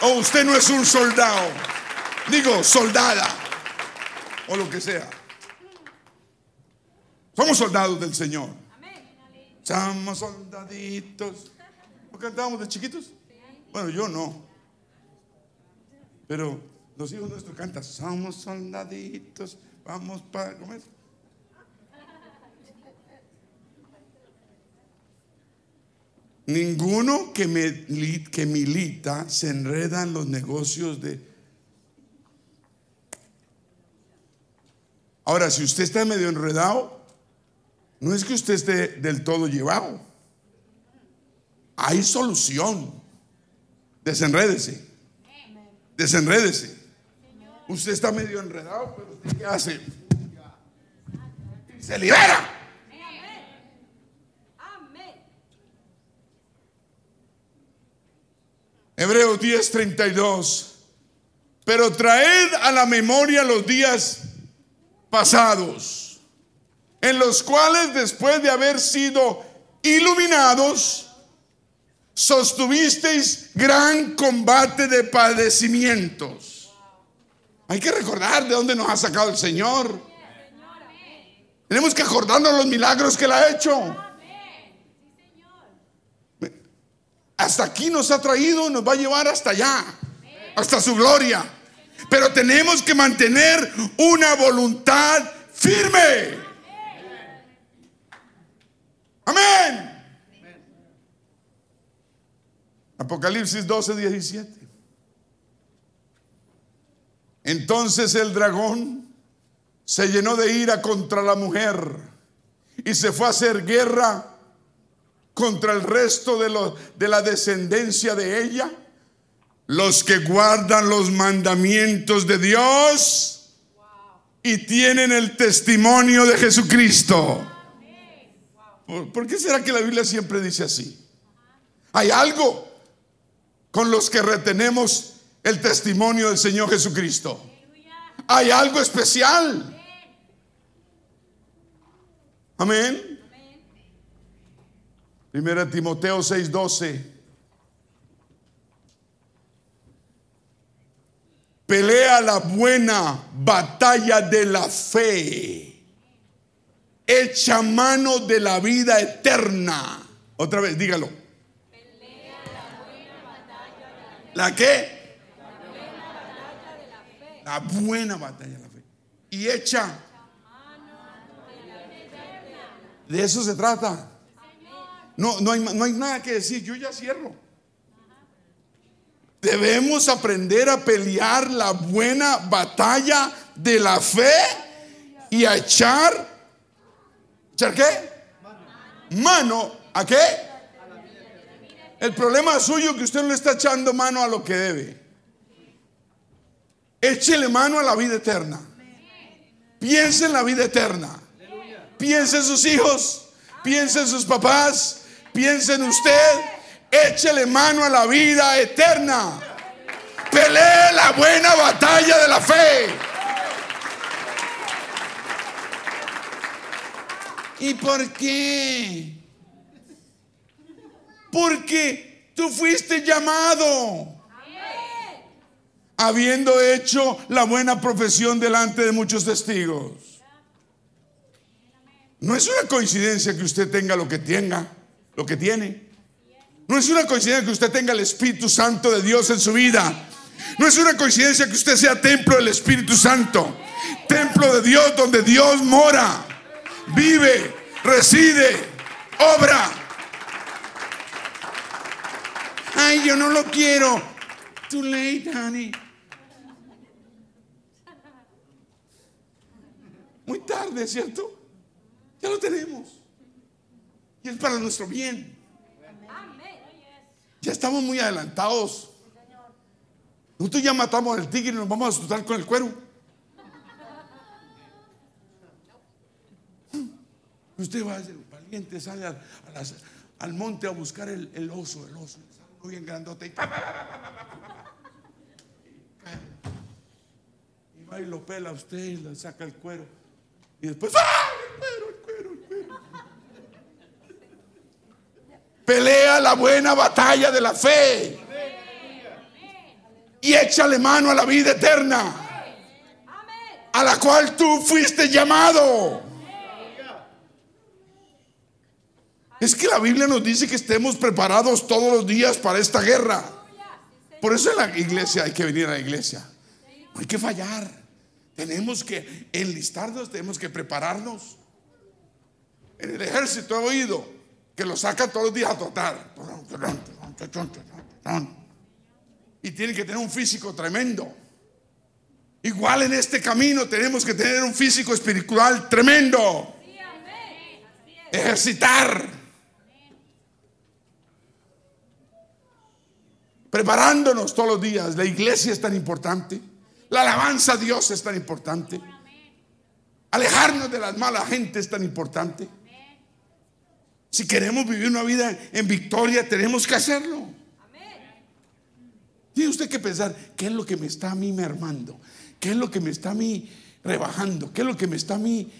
O usted no es un soldado, digo soldada, o lo que sea. Somos soldados del Señor. Somos soldaditos. ¿No cantábamos de chiquitos? Bueno, yo no. Pero los hijos nuestros cantan, somos soldaditos, vamos para... ¿Cómo Ninguno que, que milita se enreda en los negocios de... Ahora, si usted está medio enredado, no es que usted esté del todo llevado. Hay solución. Desenrédese. Desenrédese. Usted está medio enredado, pero qué hace? Se libera. Hebreos 10:32. Pero traed a la memoria los días pasados, en los cuales después de haber sido iluminados, sostuvisteis gran combate de padecimientos. Hay que recordar de dónde nos ha sacado el Señor. Tenemos que acordarnos los milagros que Él ha hecho. Hasta aquí nos ha traído, nos va a llevar hasta allá, hasta su gloria. Pero tenemos que mantener una voluntad firme. Amén. Apocalipsis 12, 17. Entonces el dragón se llenó de ira contra la mujer y se fue a hacer guerra contra el resto de, de la descendencia de ella, los que guardan los mandamientos de Dios y tienen el testimonio de Jesucristo. ¿Por qué será que la Biblia siempre dice así? Hay algo con los que retenemos el testimonio del Señor Jesucristo. hay algo especial. Amén. Primera Timoteo 6:12. Pelea la buena batalla de la fe. Echa mano de la vida eterna. Otra vez, dígalo. Pelea la buena batalla de la fe. ¿La qué? La buena batalla de la fe. La buena batalla de la fe. Y echa. De eso se trata. No, no, hay, no hay nada que decir. Yo ya cierro. Debemos aprender a pelear la buena batalla de la fe y a echar, ¿echar qué? Mano, ¿a qué? El problema suyo es que usted no le está echando mano a lo que debe. Échele mano a la vida eterna. Piense en la vida eterna. Piense en sus hijos. Piense en sus papás. Piense en usted échele mano a la vida eterna. Pelee la buena batalla de la fe. ¿Y por qué? Porque tú fuiste llamado. Habiendo hecho la buena profesión delante de muchos testigos. No es una coincidencia que usted tenga lo que tenga, lo que tiene. No es una coincidencia que usted tenga el Espíritu Santo de Dios en su vida. No es una coincidencia que usted sea templo del Espíritu Santo. Templo de Dios donde Dios mora, vive, reside, obra. Ay, yo no lo quiero. Too late, honey. Muy tarde, ¿cierto? Ya lo tenemos. Y es para nuestro bien. Ya estamos muy adelantados. Nosotros ya matamos al tigre y nos vamos a asustar con el cuero. Usted va a ser valiente, sale al, monte a buscar el, oso, el oso, muy bien grandote. Y, va y lo pela a usted y le saca el cuero. Y después, ¡ah! El cuero, el cuero, el cuero. Pelea la buena batalla de la fe. Y échale mano a la vida eterna. A la cual tú fuiste llamado. Es que la Biblia nos dice que estemos preparados todos los días para esta guerra. Por eso en la iglesia hay que venir a la iglesia. No hay que fallar. Tenemos que enlistarnos, tenemos que prepararnos. En el ejército he oído que lo saca todos los días a trotar. Y tiene que tener un físico tremendo. Igual en este camino tenemos que tener un físico espiritual tremendo. Ejercitar. Preparándonos todos los días. La iglesia es tan importante. La alabanza a Dios es tan importante. Alejarnos de las malas gente es tan importante. Si queremos vivir una vida en victoria, tenemos que hacerlo. Tiene usted que pensar, ¿qué es lo que me está a mí mermando? ¿Qué es lo que me está a mí rebajando? ¿Qué es lo que me está a mí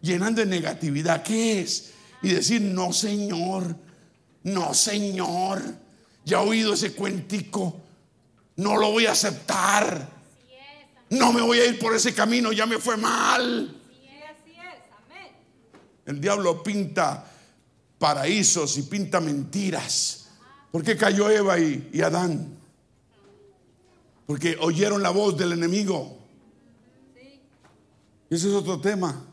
llenando de negatividad? ¿Qué es? Y decir, no Señor, no Señor, ya he oído ese cuentico, no lo voy a aceptar. No me voy a ir por ese camino, ya me fue mal. El diablo pinta paraísos y pinta mentiras. ¿Por qué cayó Eva y, y Adán? Porque oyeron la voz del enemigo. Ese es otro tema.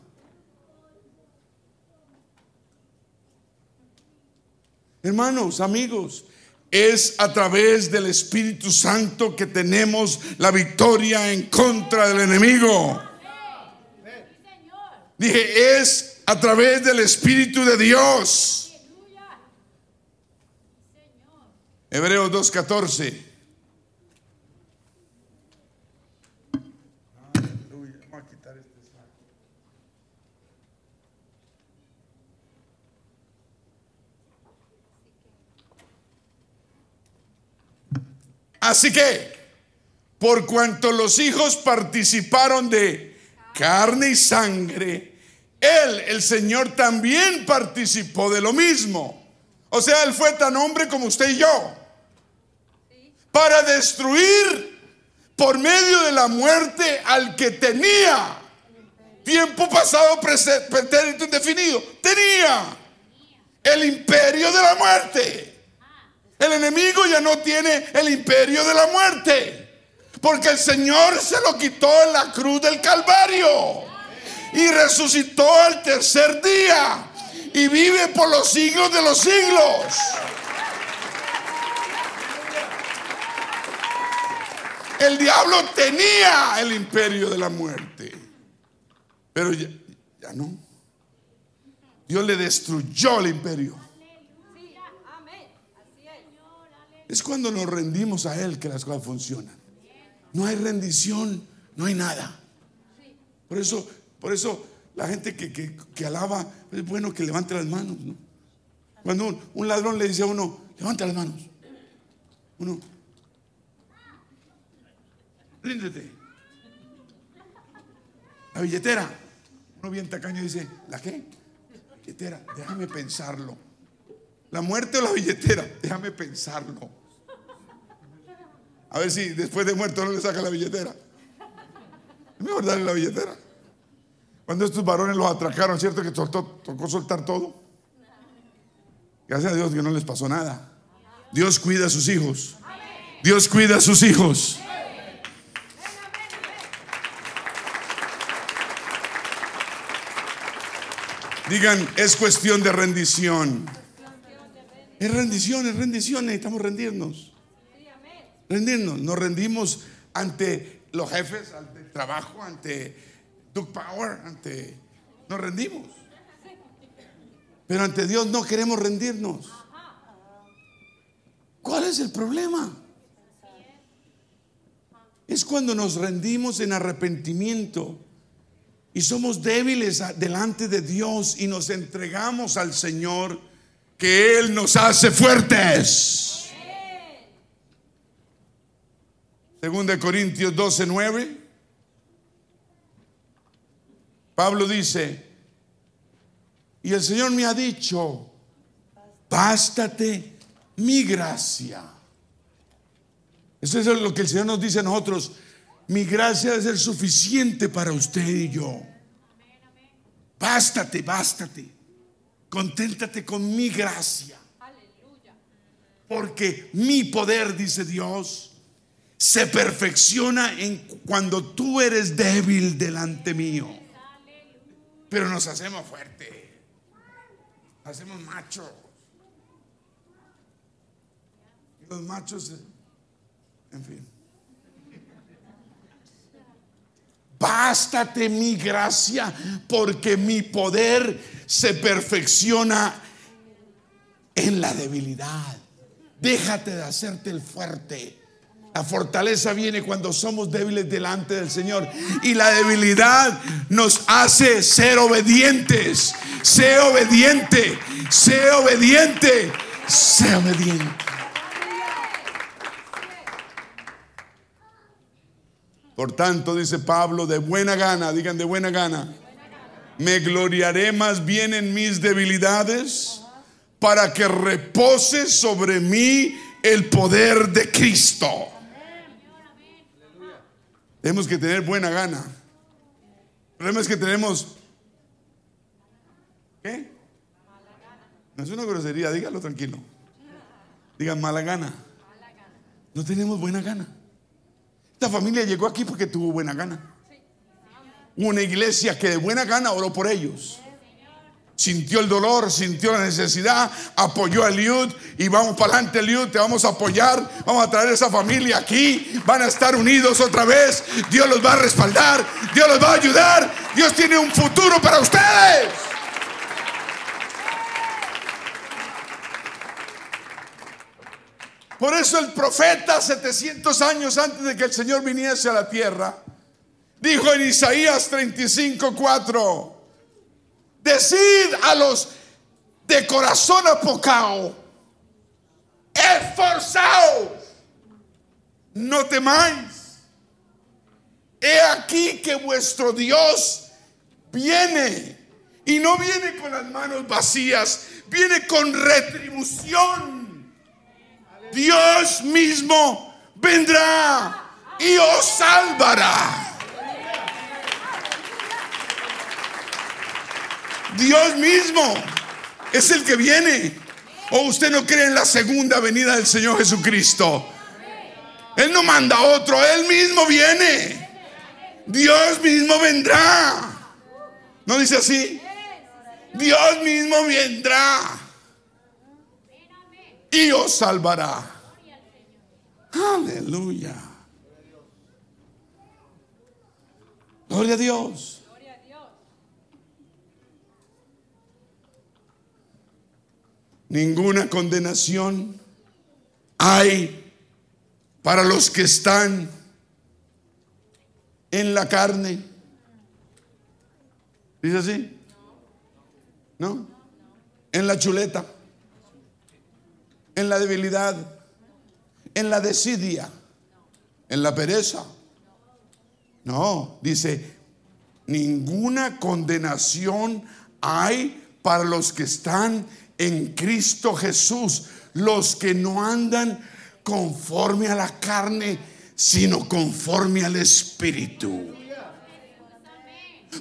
Hermanos, amigos, es a través del Espíritu Santo que tenemos la victoria en contra del enemigo. Dije, es a través del Espíritu de Dios. Hebreos 2.14. Así que, por cuanto los hijos participaron de carne y sangre, él, el Señor, también participó de lo mismo. O sea, él fue tan hombre como usted y yo. Para destruir por medio de la muerte al que tenía tiempo pasado, pretérito indefinido. Tenía el imperio de la muerte. El enemigo ya no tiene el imperio de la muerte. Porque el Señor se lo quitó en la cruz del Calvario. Y resucitó al tercer día. Y vive por los siglos de los siglos. El diablo tenía el imperio de la muerte. Pero ya, ya no. Dios le destruyó el imperio. Es cuando nos rendimos a Él que las cosas funcionan no hay rendición, no hay nada. Por eso, por eso la gente que, alaba, es bueno que levante las manos. Cuando un, ladrón le dice a uno, levanta las manos. Uno, ríndete. La billetera. Uno bien tacaño dice, ¿la qué? billetera, déjame pensarlo. La muerte o la billetera, déjame pensarlo. A ver si después de muerto no le saca la billetera. Es mejor darle la billetera. Cuando estos varones los atracaron, ¿cierto que tocó soltar todo? Gracias a Dios que no les pasó nada. Dios cuida a sus hijos. Dios cuida a sus hijos. Digan, es cuestión de rendición. Es rendición, es rendición, necesitamos rendirnos rendirnos. Nos rendimos ante los jefes, ante el trabajo, ante Duke Power, ante... Nos rendimos. Pero ante Dios no queremos rendirnos. ¿Cuál es el problema? Es cuando nos rendimos en arrepentimiento y somos débiles delante de Dios y nos entregamos al Señor que Él nos hace fuertes. Según de Corintios 12, 9. Pablo dice, y el Señor me ha dicho, bástate mi gracia. Eso es lo que el Señor nos dice a nosotros. Mi gracia debe ser suficiente para usted y yo. Bástate, bástate. Conténtate con mi gracia. Porque mi poder, dice Dios, se perfecciona en cuando tú eres débil delante mío. Pero nos hacemos fuertes. Hacemos machos. los machos, en fin. Bástate mi gracia porque mi poder se perfecciona en la debilidad. Déjate de hacerte el fuerte. La fortaleza viene cuando somos débiles delante del Señor. Y la debilidad nos hace ser obedientes. Sé obediente, sé obediente, sé obediente. Por tanto, dice Pablo, de buena gana, digan de buena gana, me gloriaré más bien en mis debilidades para que repose sobre mí el poder de Cristo. Tenemos que tener buena gana. El problema es que tenemos... ¿Qué? No es una grosería, dígalo tranquilo. Digan mala gana. No tenemos buena gana. Esta familia llegó aquí porque tuvo buena gana. Una iglesia que de buena gana oró por ellos sintió el dolor, sintió la necesidad, apoyó a Liud y vamos para adelante Liud, te vamos a apoyar, vamos a traer a esa familia aquí, van a estar unidos otra vez, Dios los va a respaldar, Dios los va a ayudar, Dios tiene un futuro para ustedes. Por eso el profeta 700 años antes de que el Señor viniese a la tierra, dijo en Isaías 35, 4, Decid a los de corazón apocado, esforzaos, no temáis, he aquí que vuestro Dios viene. Y no viene con las manos vacías, viene con retribución. Dios mismo vendrá y os salvará. Dios mismo es el que viene. ¿O usted no cree en la segunda venida del Señor Jesucristo? Él no manda a otro, Él mismo viene. Dios mismo vendrá. ¿No dice así? Dios mismo vendrá y os salvará. Aleluya. Gloria a Dios. Ninguna condenación hay para los que están en la carne. ¿Dice así? ¿No? En la chuleta, en la debilidad, en la desidia, en la pereza. No, dice, ninguna condenación hay para los que están en Cristo Jesús, los que no andan conforme a la carne, sino conforme al Espíritu.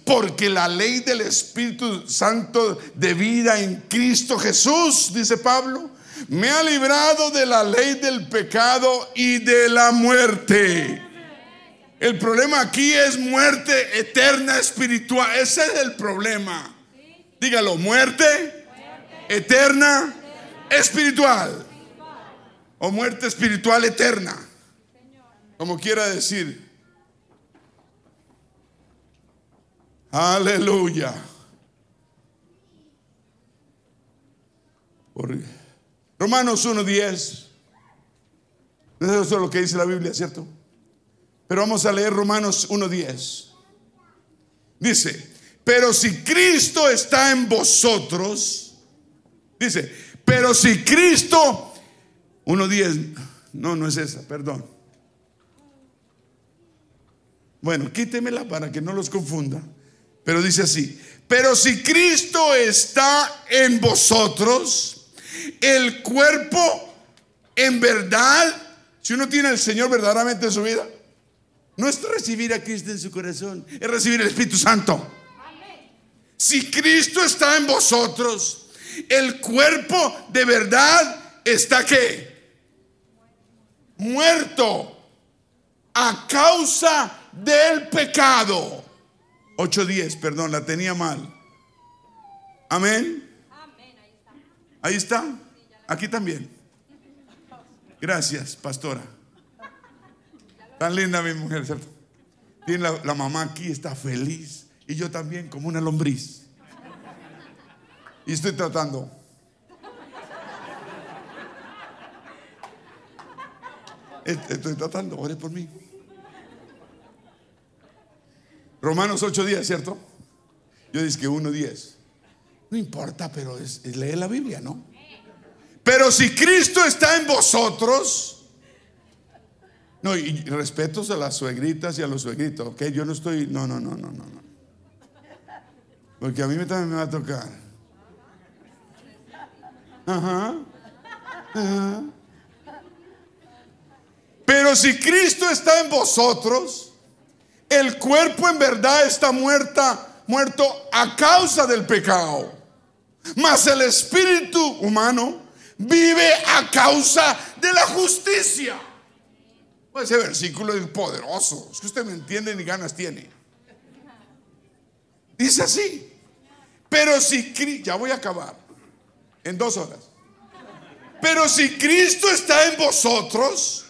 Porque la ley del Espíritu Santo de vida en Cristo Jesús, dice Pablo, me ha librado de la ley del pecado y de la muerte. El problema aquí es muerte eterna espiritual. Ese es el problema. Dígalo, muerte eterna espiritual. O muerte espiritual eterna. Como quiera decir. Aleluya. Romanos 1.10. Eso es lo que dice la Biblia, ¿cierto? Pero vamos a leer Romanos 1.10. Dice, pero si Cristo está en vosotros, dice, pero si Cristo, 1.10, no, no es esa, perdón. Bueno, quítemela para que no los confunda. Pero dice así, pero si Cristo está en vosotros, el cuerpo en verdad, si uno tiene al Señor verdaderamente en su vida, no es recibir a Cristo en su corazón, es recibir el Espíritu Santo. Si Cristo está en vosotros, el cuerpo de verdad está que muerto a causa del pecado 8.10, perdón, la tenía mal. Amén. Ahí está. Aquí también. Gracias, pastora. Tan linda mi mujer, ¿cierto? Tiene la, la, mamá aquí, está feliz. Y yo también, como una lombriz. Y estoy tratando. Estoy tratando, ore por mí. Romanos 8 días, ¿cierto? Yo dije que 1 10. No importa, pero es, leer la Biblia, ¿no? Pero si Cristo está en vosotros, no, y respetos a las suegritas y a los suegritos, ¿ok? Yo no estoy, no, no, no, no, no. Porque a mí también me va a tocar. Pero si Cristo está en vosotros, el cuerpo en verdad está muerta, muerto a causa del pecado. Mas el espíritu humano vive a causa de la justicia. Ese versículo es poderoso. Es que usted me entiende ni ganas tiene. Dice así. Pero si ya voy a acabar en dos horas. Pero si Cristo está en vosotros,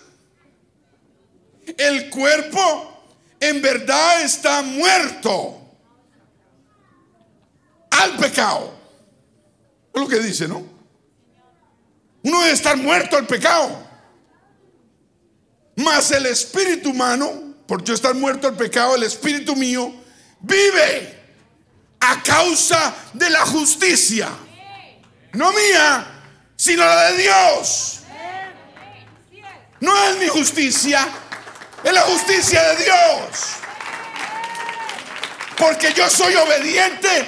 el cuerpo en verdad está muerto al pecado. Es lo que dice, ¿no? Uno debe estar muerto al pecado. Mas el espíritu humano, por yo estar muerto al pecado, el espíritu mío vive a causa de la justicia. No mía, sino la de Dios. No es mi justicia, es la justicia de Dios. Porque yo soy obediente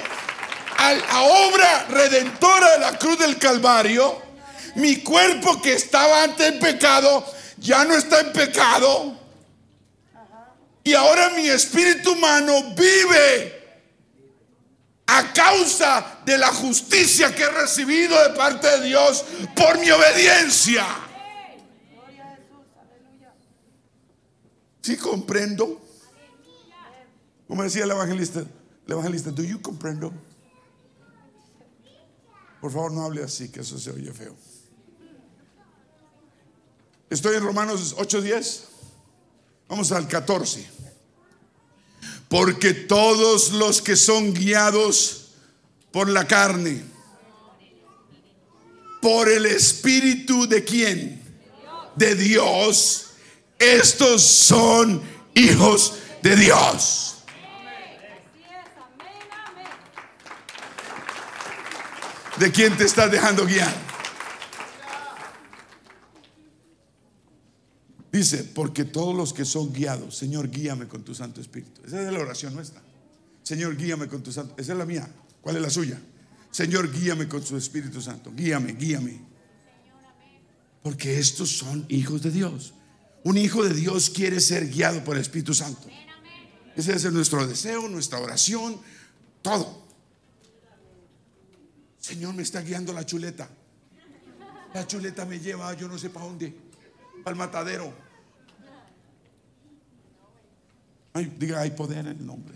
a la obra redentora de la cruz del Calvario. Mi cuerpo que estaba antes en pecado, ya no está en pecado. Y ahora mi espíritu humano vive a causa de la justicia que he recibido de parte de Dios por mi obediencia. ¿Sí comprendo? Como decía el evangelista, el evangelista, ¿do you comprendo? Por favor, no hable así, que eso se oye feo. Estoy en Romanos 8:10. Vamos al 14. Porque todos los que son guiados por la carne, por el Espíritu de quién? De Dios, estos son hijos de Dios. ¿De quién te estás dejando guiar? Dice, porque todos los que son guiados, Señor, guíame con tu Santo Espíritu. Esa es la oración nuestra. Señor, guíame con tu Santo. Esa es la mía. ¿Cuál es la suya? Señor, guíame con su Espíritu Santo. Guíame, guíame. Porque estos son hijos de Dios. Un hijo de Dios quiere ser guiado por el Espíritu Santo. Ese es nuestro deseo, nuestra oración, todo. Señor, me está guiando la chuleta. La chuleta me lleva, yo no sé para dónde, al matadero. Diga, hay poder en el nombre.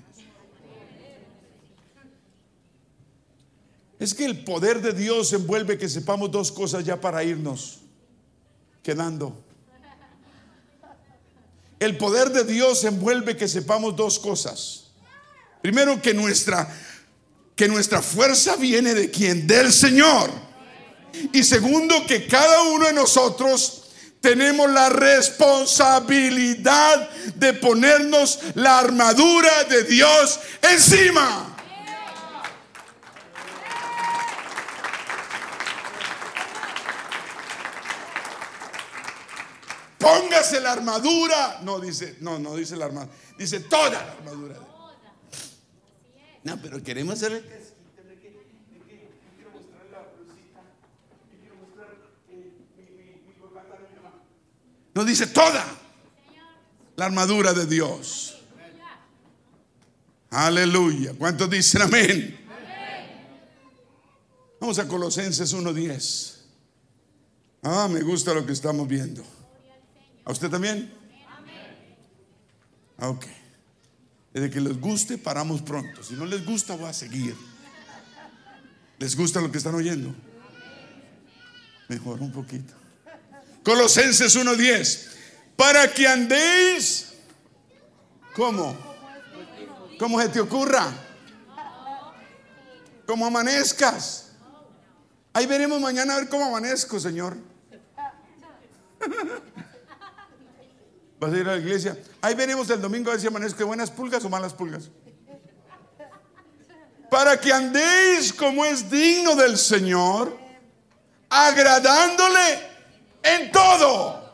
Es que el poder de Dios envuelve que sepamos dos cosas ya para irnos quedando. El poder de Dios envuelve que sepamos dos cosas. Primero que nuestra que nuestra fuerza viene de quién? Del Señor. Y segundo, que cada uno de nosotros tenemos la responsabilidad de ponernos la armadura de Dios encima. Póngase la armadura. No dice, no, no dice la armadura. Dice toda la armadura. No, pero queremos hacer No dice toda la armadura de Dios. Aleluya. ¿Cuántos dicen amén? Vamos a Colosenses 1.10. Ah, me gusta lo que estamos viendo. ¿A usted también? Ok. Desde que les guste, paramos pronto. Si no les gusta, voy a seguir. ¿Les gusta lo que están oyendo? Mejor un poquito. Colosenses 1:10. Para que andéis. ¿Cómo? ¿Cómo se te ocurra? Como amanezcas. Ahí veremos mañana a ver cómo amanezco, Señor. Vas a ir a la iglesia. Ahí veremos el domingo a ver si amanezco buenas pulgas o malas pulgas. Para que andéis como es digno del Señor, agradándole en todo.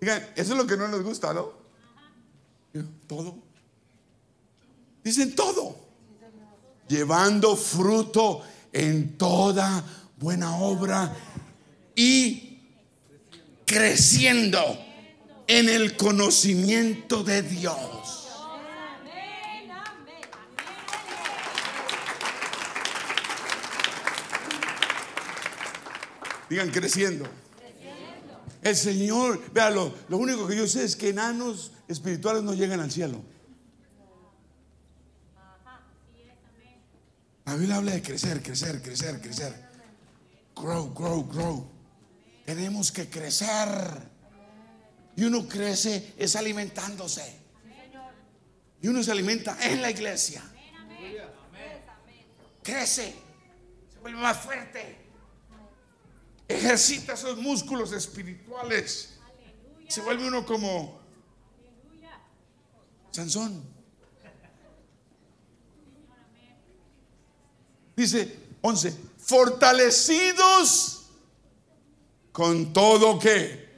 Digan, eso es lo que no nos gusta, ¿no? Todo. Dicen todo. Llevando fruto en toda buena obra y creciendo en el conocimiento de Dios. Digan creciendo. El Señor, véalo, lo único que yo sé es que enanos espirituales no llegan al cielo. La Biblia habla de crecer, crecer, crecer, crecer. Grow, grow, grow. Tenemos que crecer. Y uno crece es alimentándose. Y uno se alimenta en la iglesia. Crece, se vuelve más fuerte. Ejercita esos músculos espirituales. Se vuelve uno como Sansón. Dice 11, fortalecidos con todo que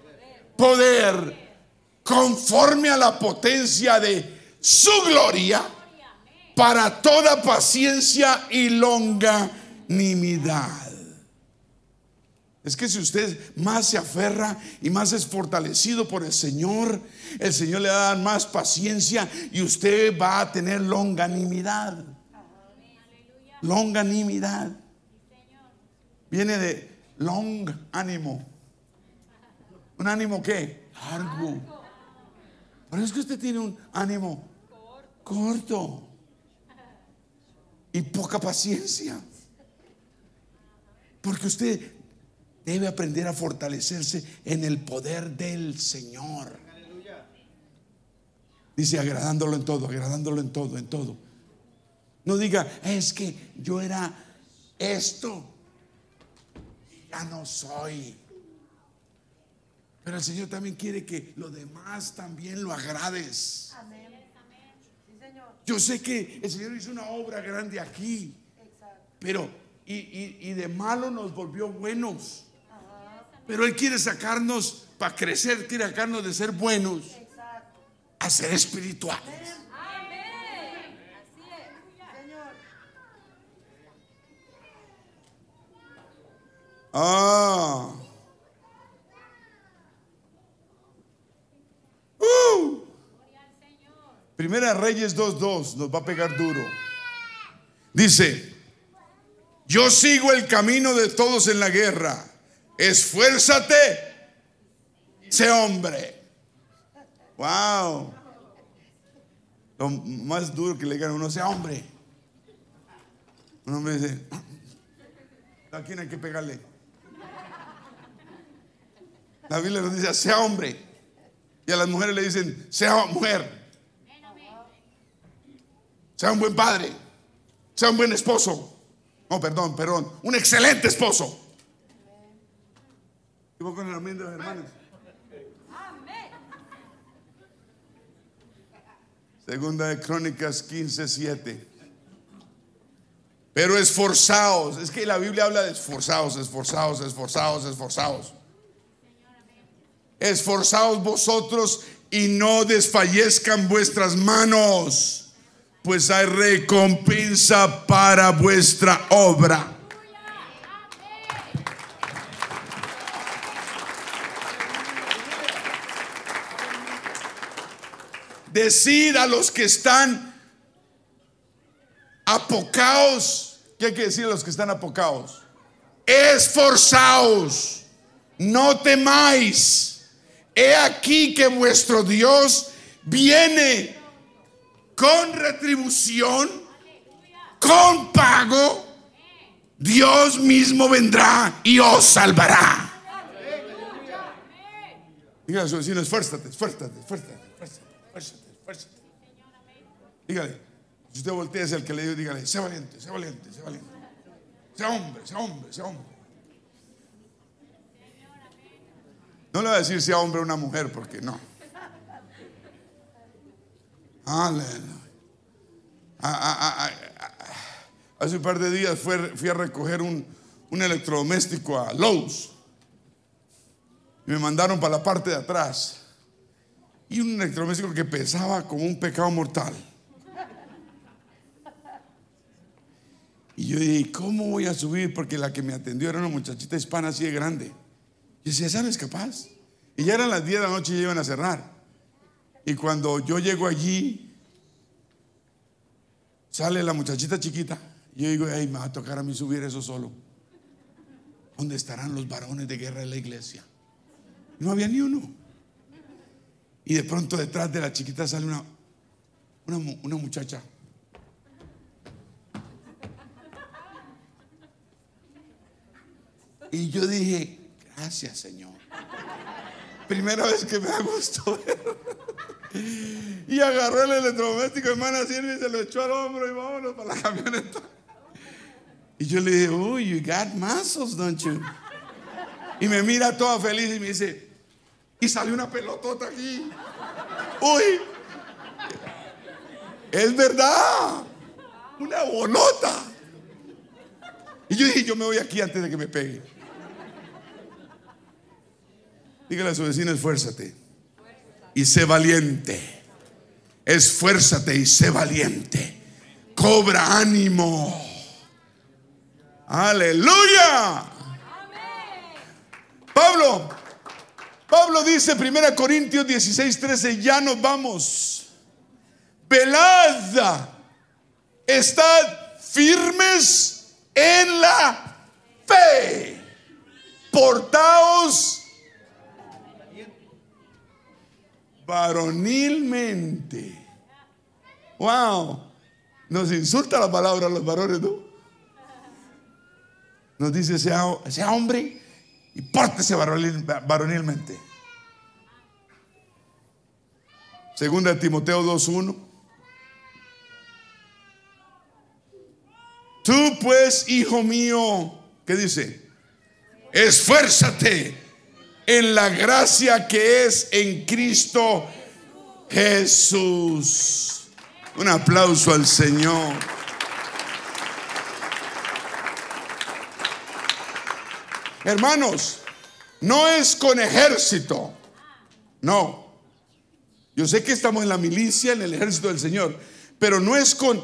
poder conforme a la potencia de su gloria para toda paciencia y longanimidad. Es que si usted más se aferra y más es fortalecido por el Señor, el Señor le va a dar más paciencia y usted va a tener longanimidad. Longanimidad. Viene de long ánimo. ¿Un ánimo qué? Largo. Pero es que usted tiene un ánimo corto y poca paciencia. Porque usted debe aprender a fortalecerse en el poder del Señor. Dice agradándolo en todo, agradándolo en todo, en todo. No diga, es que yo era esto, ya no soy. Pero el Señor también quiere que lo demás también lo agrades. Yo sé que el Señor hizo una obra grande aquí, pero y de malo nos volvió buenos. Pero Él quiere sacarnos para crecer, quiere sacarnos de ser buenos a ser espirituales. Ah. Uh. Primera Reyes 2.2 nos va a pegar duro. Dice, yo sigo el camino de todos en la guerra esfuérzate, sé hombre. Wow. Lo más duro que le digan a uno, sea hombre. Un hombre dice, ¿a quién hay que pegarle? La Biblia nos dice, sea hombre. Y a las mujeres le dicen, sea mujer. Sea un buen padre. Sea un buen esposo. No, perdón, perdón. Un excelente esposo con el amén de los hermanos. Segunda de Crónicas 15, 7. Pero esforzaos. Es que la Biblia habla de esforzaos, esforzaos, esforzaos, esforzaos. Esforzaos vosotros y no desfallezcan vuestras manos, pues hay recompensa para vuestra obra. Decid a los que están apocaos. ¿Qué hay que decir a los que están apocaos? Esforzaos, no temáis. He aquí que vuestro Dios viene con retribución, con pago. Dios mismo vendrá y os salvará. Diga a su vecino, esfuérzate, esfuérzate, esfuérzate. Dígale, si usted voltea es el que le digo, dígale, sea valiente, sea valiente, sea valiente. Sea hombre, sea hombre, sea hombre. No le voy a decir sea hombre o una mujer, porque no. Aleluya. Hace un par de días fui a recoger un, un electrodoméstico a Lowe's. Y me mandaron para la parte de atrás. Y un electrodoméstico que pesaba como un pecado mortal. Y yo dije, ¿cómo voy a subir? Porque la que me atendió era una muchachita hispana así de grande. Y decía, ¿esa no es capaz? Y ya eran las 10 de la noche y iban a cerrar. Y cuando yo llego allí, sale la muchachita chiquita. Yo digo, ay, me va a tocar a mí subir eso solo. ¿Dónde estarán los varones de guerra de la iglesia? No había ni uno. Y de pronto detrás de la chiquita sale una, una, muchacha Y yo dije, gracias Señor. Primera vez que me da gusto Y agarró el electrodoméstico, hermana Silvia, y se lo echó al hombro y vámonos para la camioneta. Y yo le dije, oh, you got muscles, don't you? Y me mira toda feliz y me dice, y salió una pelotota aquí. Uy, es verdad, una bolota. Y yo dije, yo me voy aquí antes de que me pegue. Dígale a su vecino, esfuérzate y sé valiente. Esfuérzate y sé valiente. cobra ánimo. Aleluya. Pablo, Pablo dice 1 Corintios 16, 13, ya nos vamos. Velad, estad firmes en la fe. Portaos varonilmente. Wow. Nos insulta la palabra a los varones, ¿no? Nos dice, sea, sea hombre y pórtese varonilmente. Segunda Timoteo 2.1. Tú pues, hijo mío, ¿qué dice? Esfuérzate en la gracia que es en Cristo Jesús. Un aplauso al Señor. Hermanos, no es con ejército. No. Yo sé que estamos en la milicia, en el ejército del Señor, pero no es con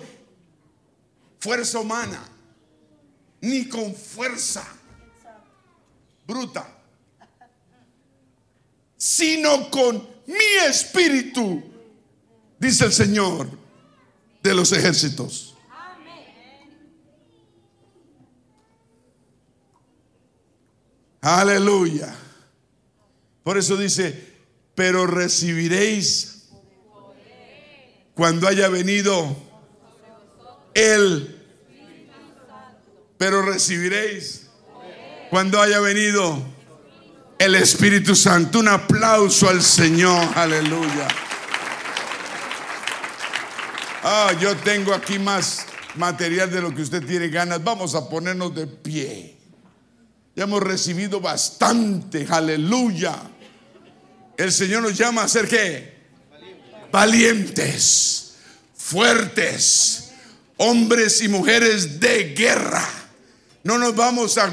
fuerza humana, ni con fuerza bruta sino con mi espíritu, dice el Señor de los ejércitos. Aleluya. Por eso dice, pero recibiréis cuando haya venido Él. Pero recibiréis cuando haya venido el Espíritu Santo. Un aplauso al Señor, aleluya. Ah, yo tengo aquí más material de lo que usted tiene ganas. Vamos a ponernos de pie. Ya hemos recibido bastante, aleluya. El Señor nos llama a ser qué? Valientes, fuertes, hombres y mujeres de guerra. No nos vamos a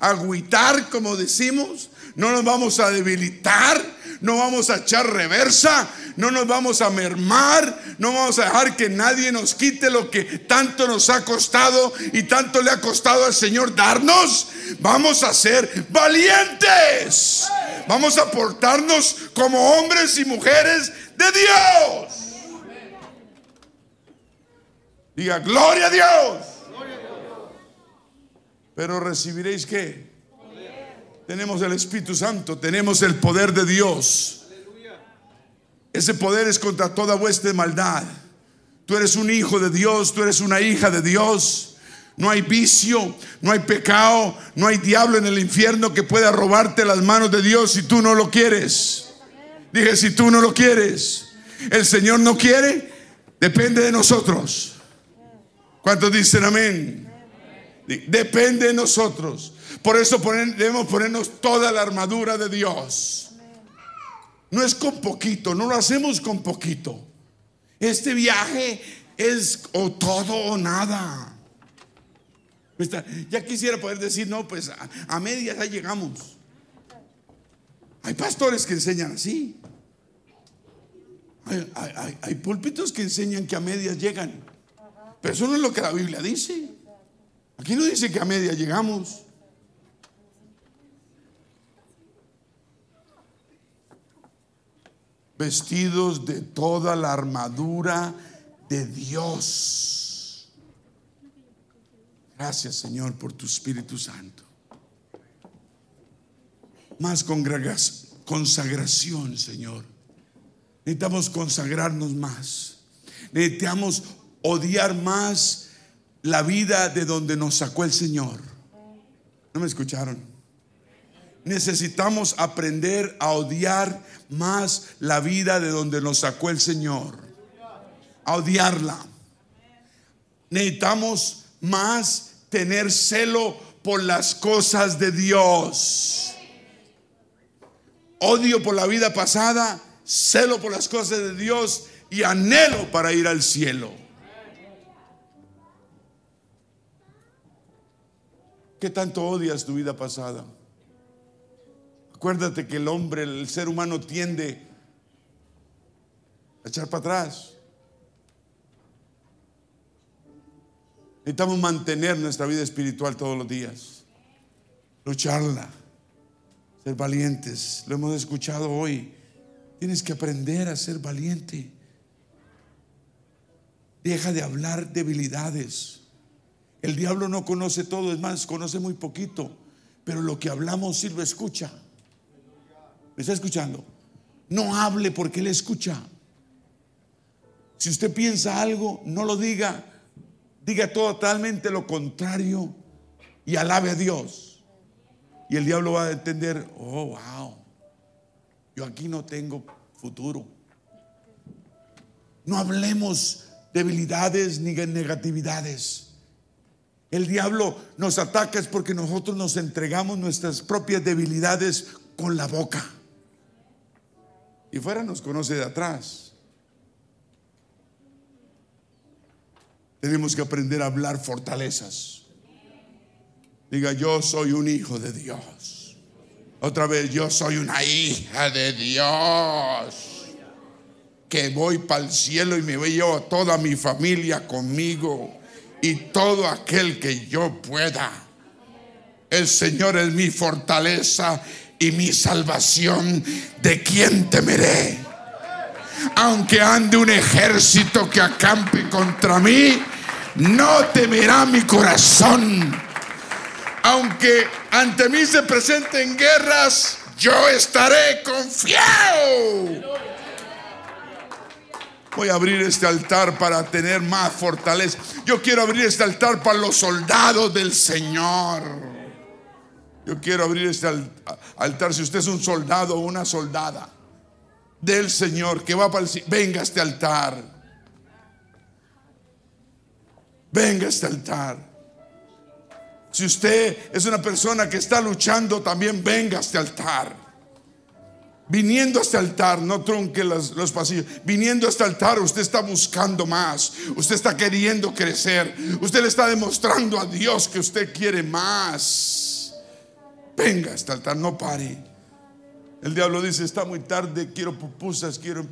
agüitar, como decimos no nos vamos a debilitar, no vamos a echar reversa, no nos vamos a mermar, no vamos a dejar que nadie nos quite lo que tanto nos ha costado y tanto le ha costado al Señor darnos. Vamos a ser valientes, vamos a portarnos como hombres y mujeres de Dios. Diga, gloria a Dios. Pero recibiréis qué? Tenemos el Espíritu Santo, tenemos el poder de Dios. Ese poder es contra toda vuestra maldad. Tú eres un hijo de Dios, tú eres una hija de Dios. No hay vicio, no hay pecado, no hay diablo en el infierno que pueda robarte las manos de Dios si tú no lo quieres. Dije, si tú no lo quieres, el Señor no quiere, depende de nosotros. ¿Cuántos dicen amén? Depende de nosotros. Por eso debemos ponernos toda la armadura de Dios. No es con poquito, no lo hacemos con poquito. Este viaje es o todo o nada. Ya quisiera poder decir, no, pues a, medias ya llegamos. Hay pastores que enseñan así. Hay, hay, púlpitos que enseñan que a medias llegan. Pero eso no es lo que la Biblia dice. Aquí no dice que a medias llegamos. Vestidos de toda la armadura de Dios. Gracias Señor por tu Espíritu Santo. Más consagración, Señor. Necesitamos consagrarnos más. Necesitamos odiar más la vida de donde nos sacó el Señor. ¿No me escucharon? Necesitamos aprender a odiar más la vida de donde nos sacó el Señor. A odiarla. Necesitamos más tener celo por las cosas de Dios. Odio por la vida pasada, celo por las cosas de Dios y anhelo para ir al cielo. ¿Qué tanto odias tu vida pasada? Acuérdate que el hombre, el ser humano tiende a echar para atrás. Necesitamos mantener nuestra vida espiritual todos los días. Lucharla. Ser valientes. Lo hemos escuchado hoy. Tienes que aprender a ser valiente. Deja de hablar debilidades. El diablo no conoce todo, es más, conoce muy poquito. Pero lo que hablamos sí lo escucha. ¿Me está escuchando? No hable porque él escucha. Si usted piensa algo, no lo diga. Diga totalmente lo contrario y alabe a Dios. Y el diablo va a entender, oh, wow, yo aquí no tengo futuro. No hablemos debilidades ni negatividades. El diablo nos ataca es porque nosotros nos entregamos nuestras propias debilidades con la boca. Y fuera nos conoce de atrás. Tenemos que aprender a hablar fortalezas. Diga, yo soy un hijo de Dios. Otra vez, yo soy una hija de Dios que voy para el cielo y me veo a toda mi familia conmigo y todo aquel que yo pueda. El Señor es mi fortaleza y mi salvación. ¿De quien temeré? Aunque ande un ejército que acampe contra mí, no temerá mi corazón. Aunque ante mí se presenten guerras, yo estaré confiado. Voy a abrir este altar para tener más fortaleza. Yo quiero abrir este altar para los soldados del Señor. Yo quiero abrir este altar. Si usted es un soldado o una soldada del Señor que va para el venga a este altar. Venga a este altar. Si usted es una persona que está luchando, también venga a este altar. Viniendo a este altar, no trunque los, pasillos. Viniendo a este altar, usted está buscando más. Usted está queriendo crecer. Usted le está demostrando a Dios que usted quiere más. Venga este altar, no pare. El diablo dice: Está muy tarde, quiero pupusas, quiero.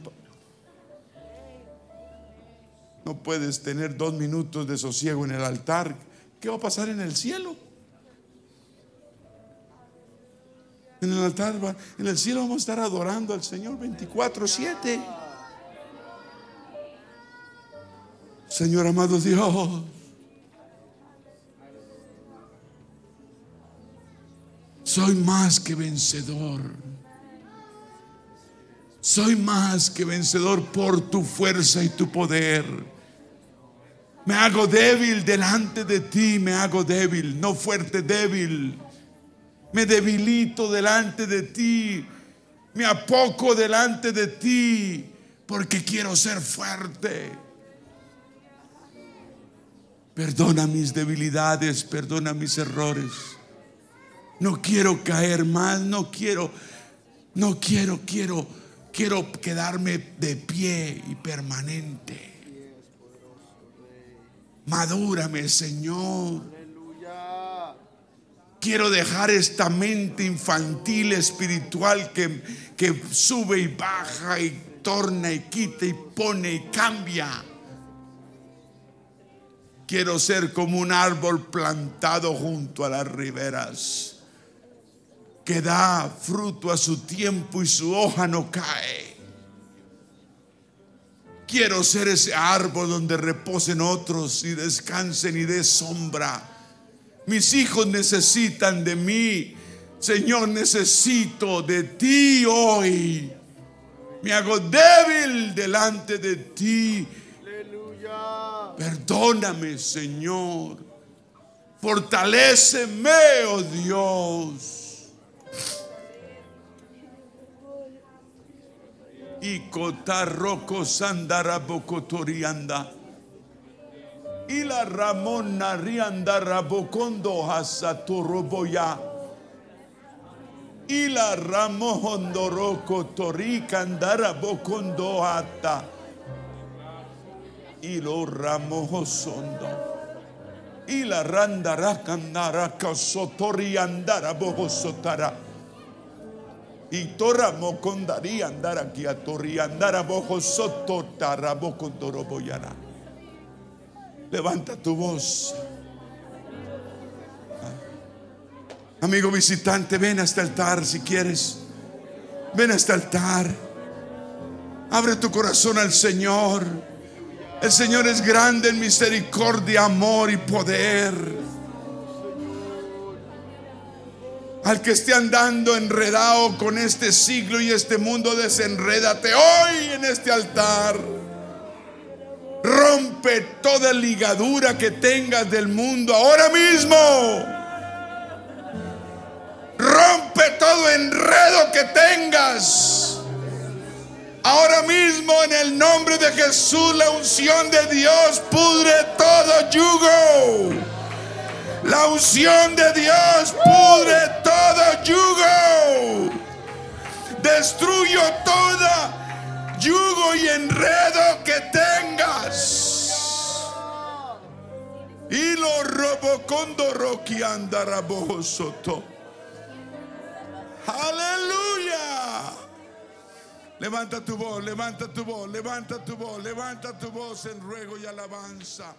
No puedes tener dos minutos de sosiego en el altar. ¿Qué va a pasar en el cielo? En el altar, en el cielo vamos a estar adorando al Señor 24-7. Señor amado Dios. Soy más que vencedor. Soy más que vencedor por tu fuerza y tu poder. Me hago débil delante de ti, me hago débil, no fuerte, débil me debilito delante de ti, me apoco delante de ti, porque quiero ser fuerte. Perdona mis debilidades, perdona mis errores. No quiero caer más, no quiero, no quiero, quiero, quiero quedarme de pie y permanente. Madúrame, Señor. Quiero dejar esta mente infantil espiritual que, que sube y baja y torna y quita y pone y cambia. Quiero ser como un árbol plantado junto a las riberas, que da fruto a su tiempo y su hoja no cae. Quiero ser ese árbol donde reposen otros y descansen y dé sombra mis hijos necesitan de mí. Señor, necesito de ti hoy. Me hago débil delante de ti. Perdóname, Señor. Fortaléceme, oh Dios. Y cotarroco sandarabocotorianda. Y la Ramona rianda rabocondo hasatoroboya. Y la ramondoroco torica andara bocondo ata. Y lo ramojosondo. Y la randara candara casotori andara bojosotara. Y torra mocondari andara aquí a torri andara bojosototara bocondoroboyara. Levanta tu voz. Amigo visitante, ven a este altar si quieres. Ven a este altar. Abre tu corazón al Señor. El Señor es grande en misericordia, amor y poder. Al que esté andando enredado con este siglo y este mundo, desenrédate hoy en este altar. Rompe toda ligadura que tengas del mundo ahora mismo. Rompe todo enredo que tengas. Ahora mismo en el nombre de Jesús la unción de Dios pudre todo yugo. La unción de Dios pudre todo yugo. Destruyo toda yugo y enredo que tengas. Y lo robo con roki andarabosoto. Aleluya. Levanta tu voz, levanta tu voz, levanta tu voz, levanta tu voz en ruego y alabanza.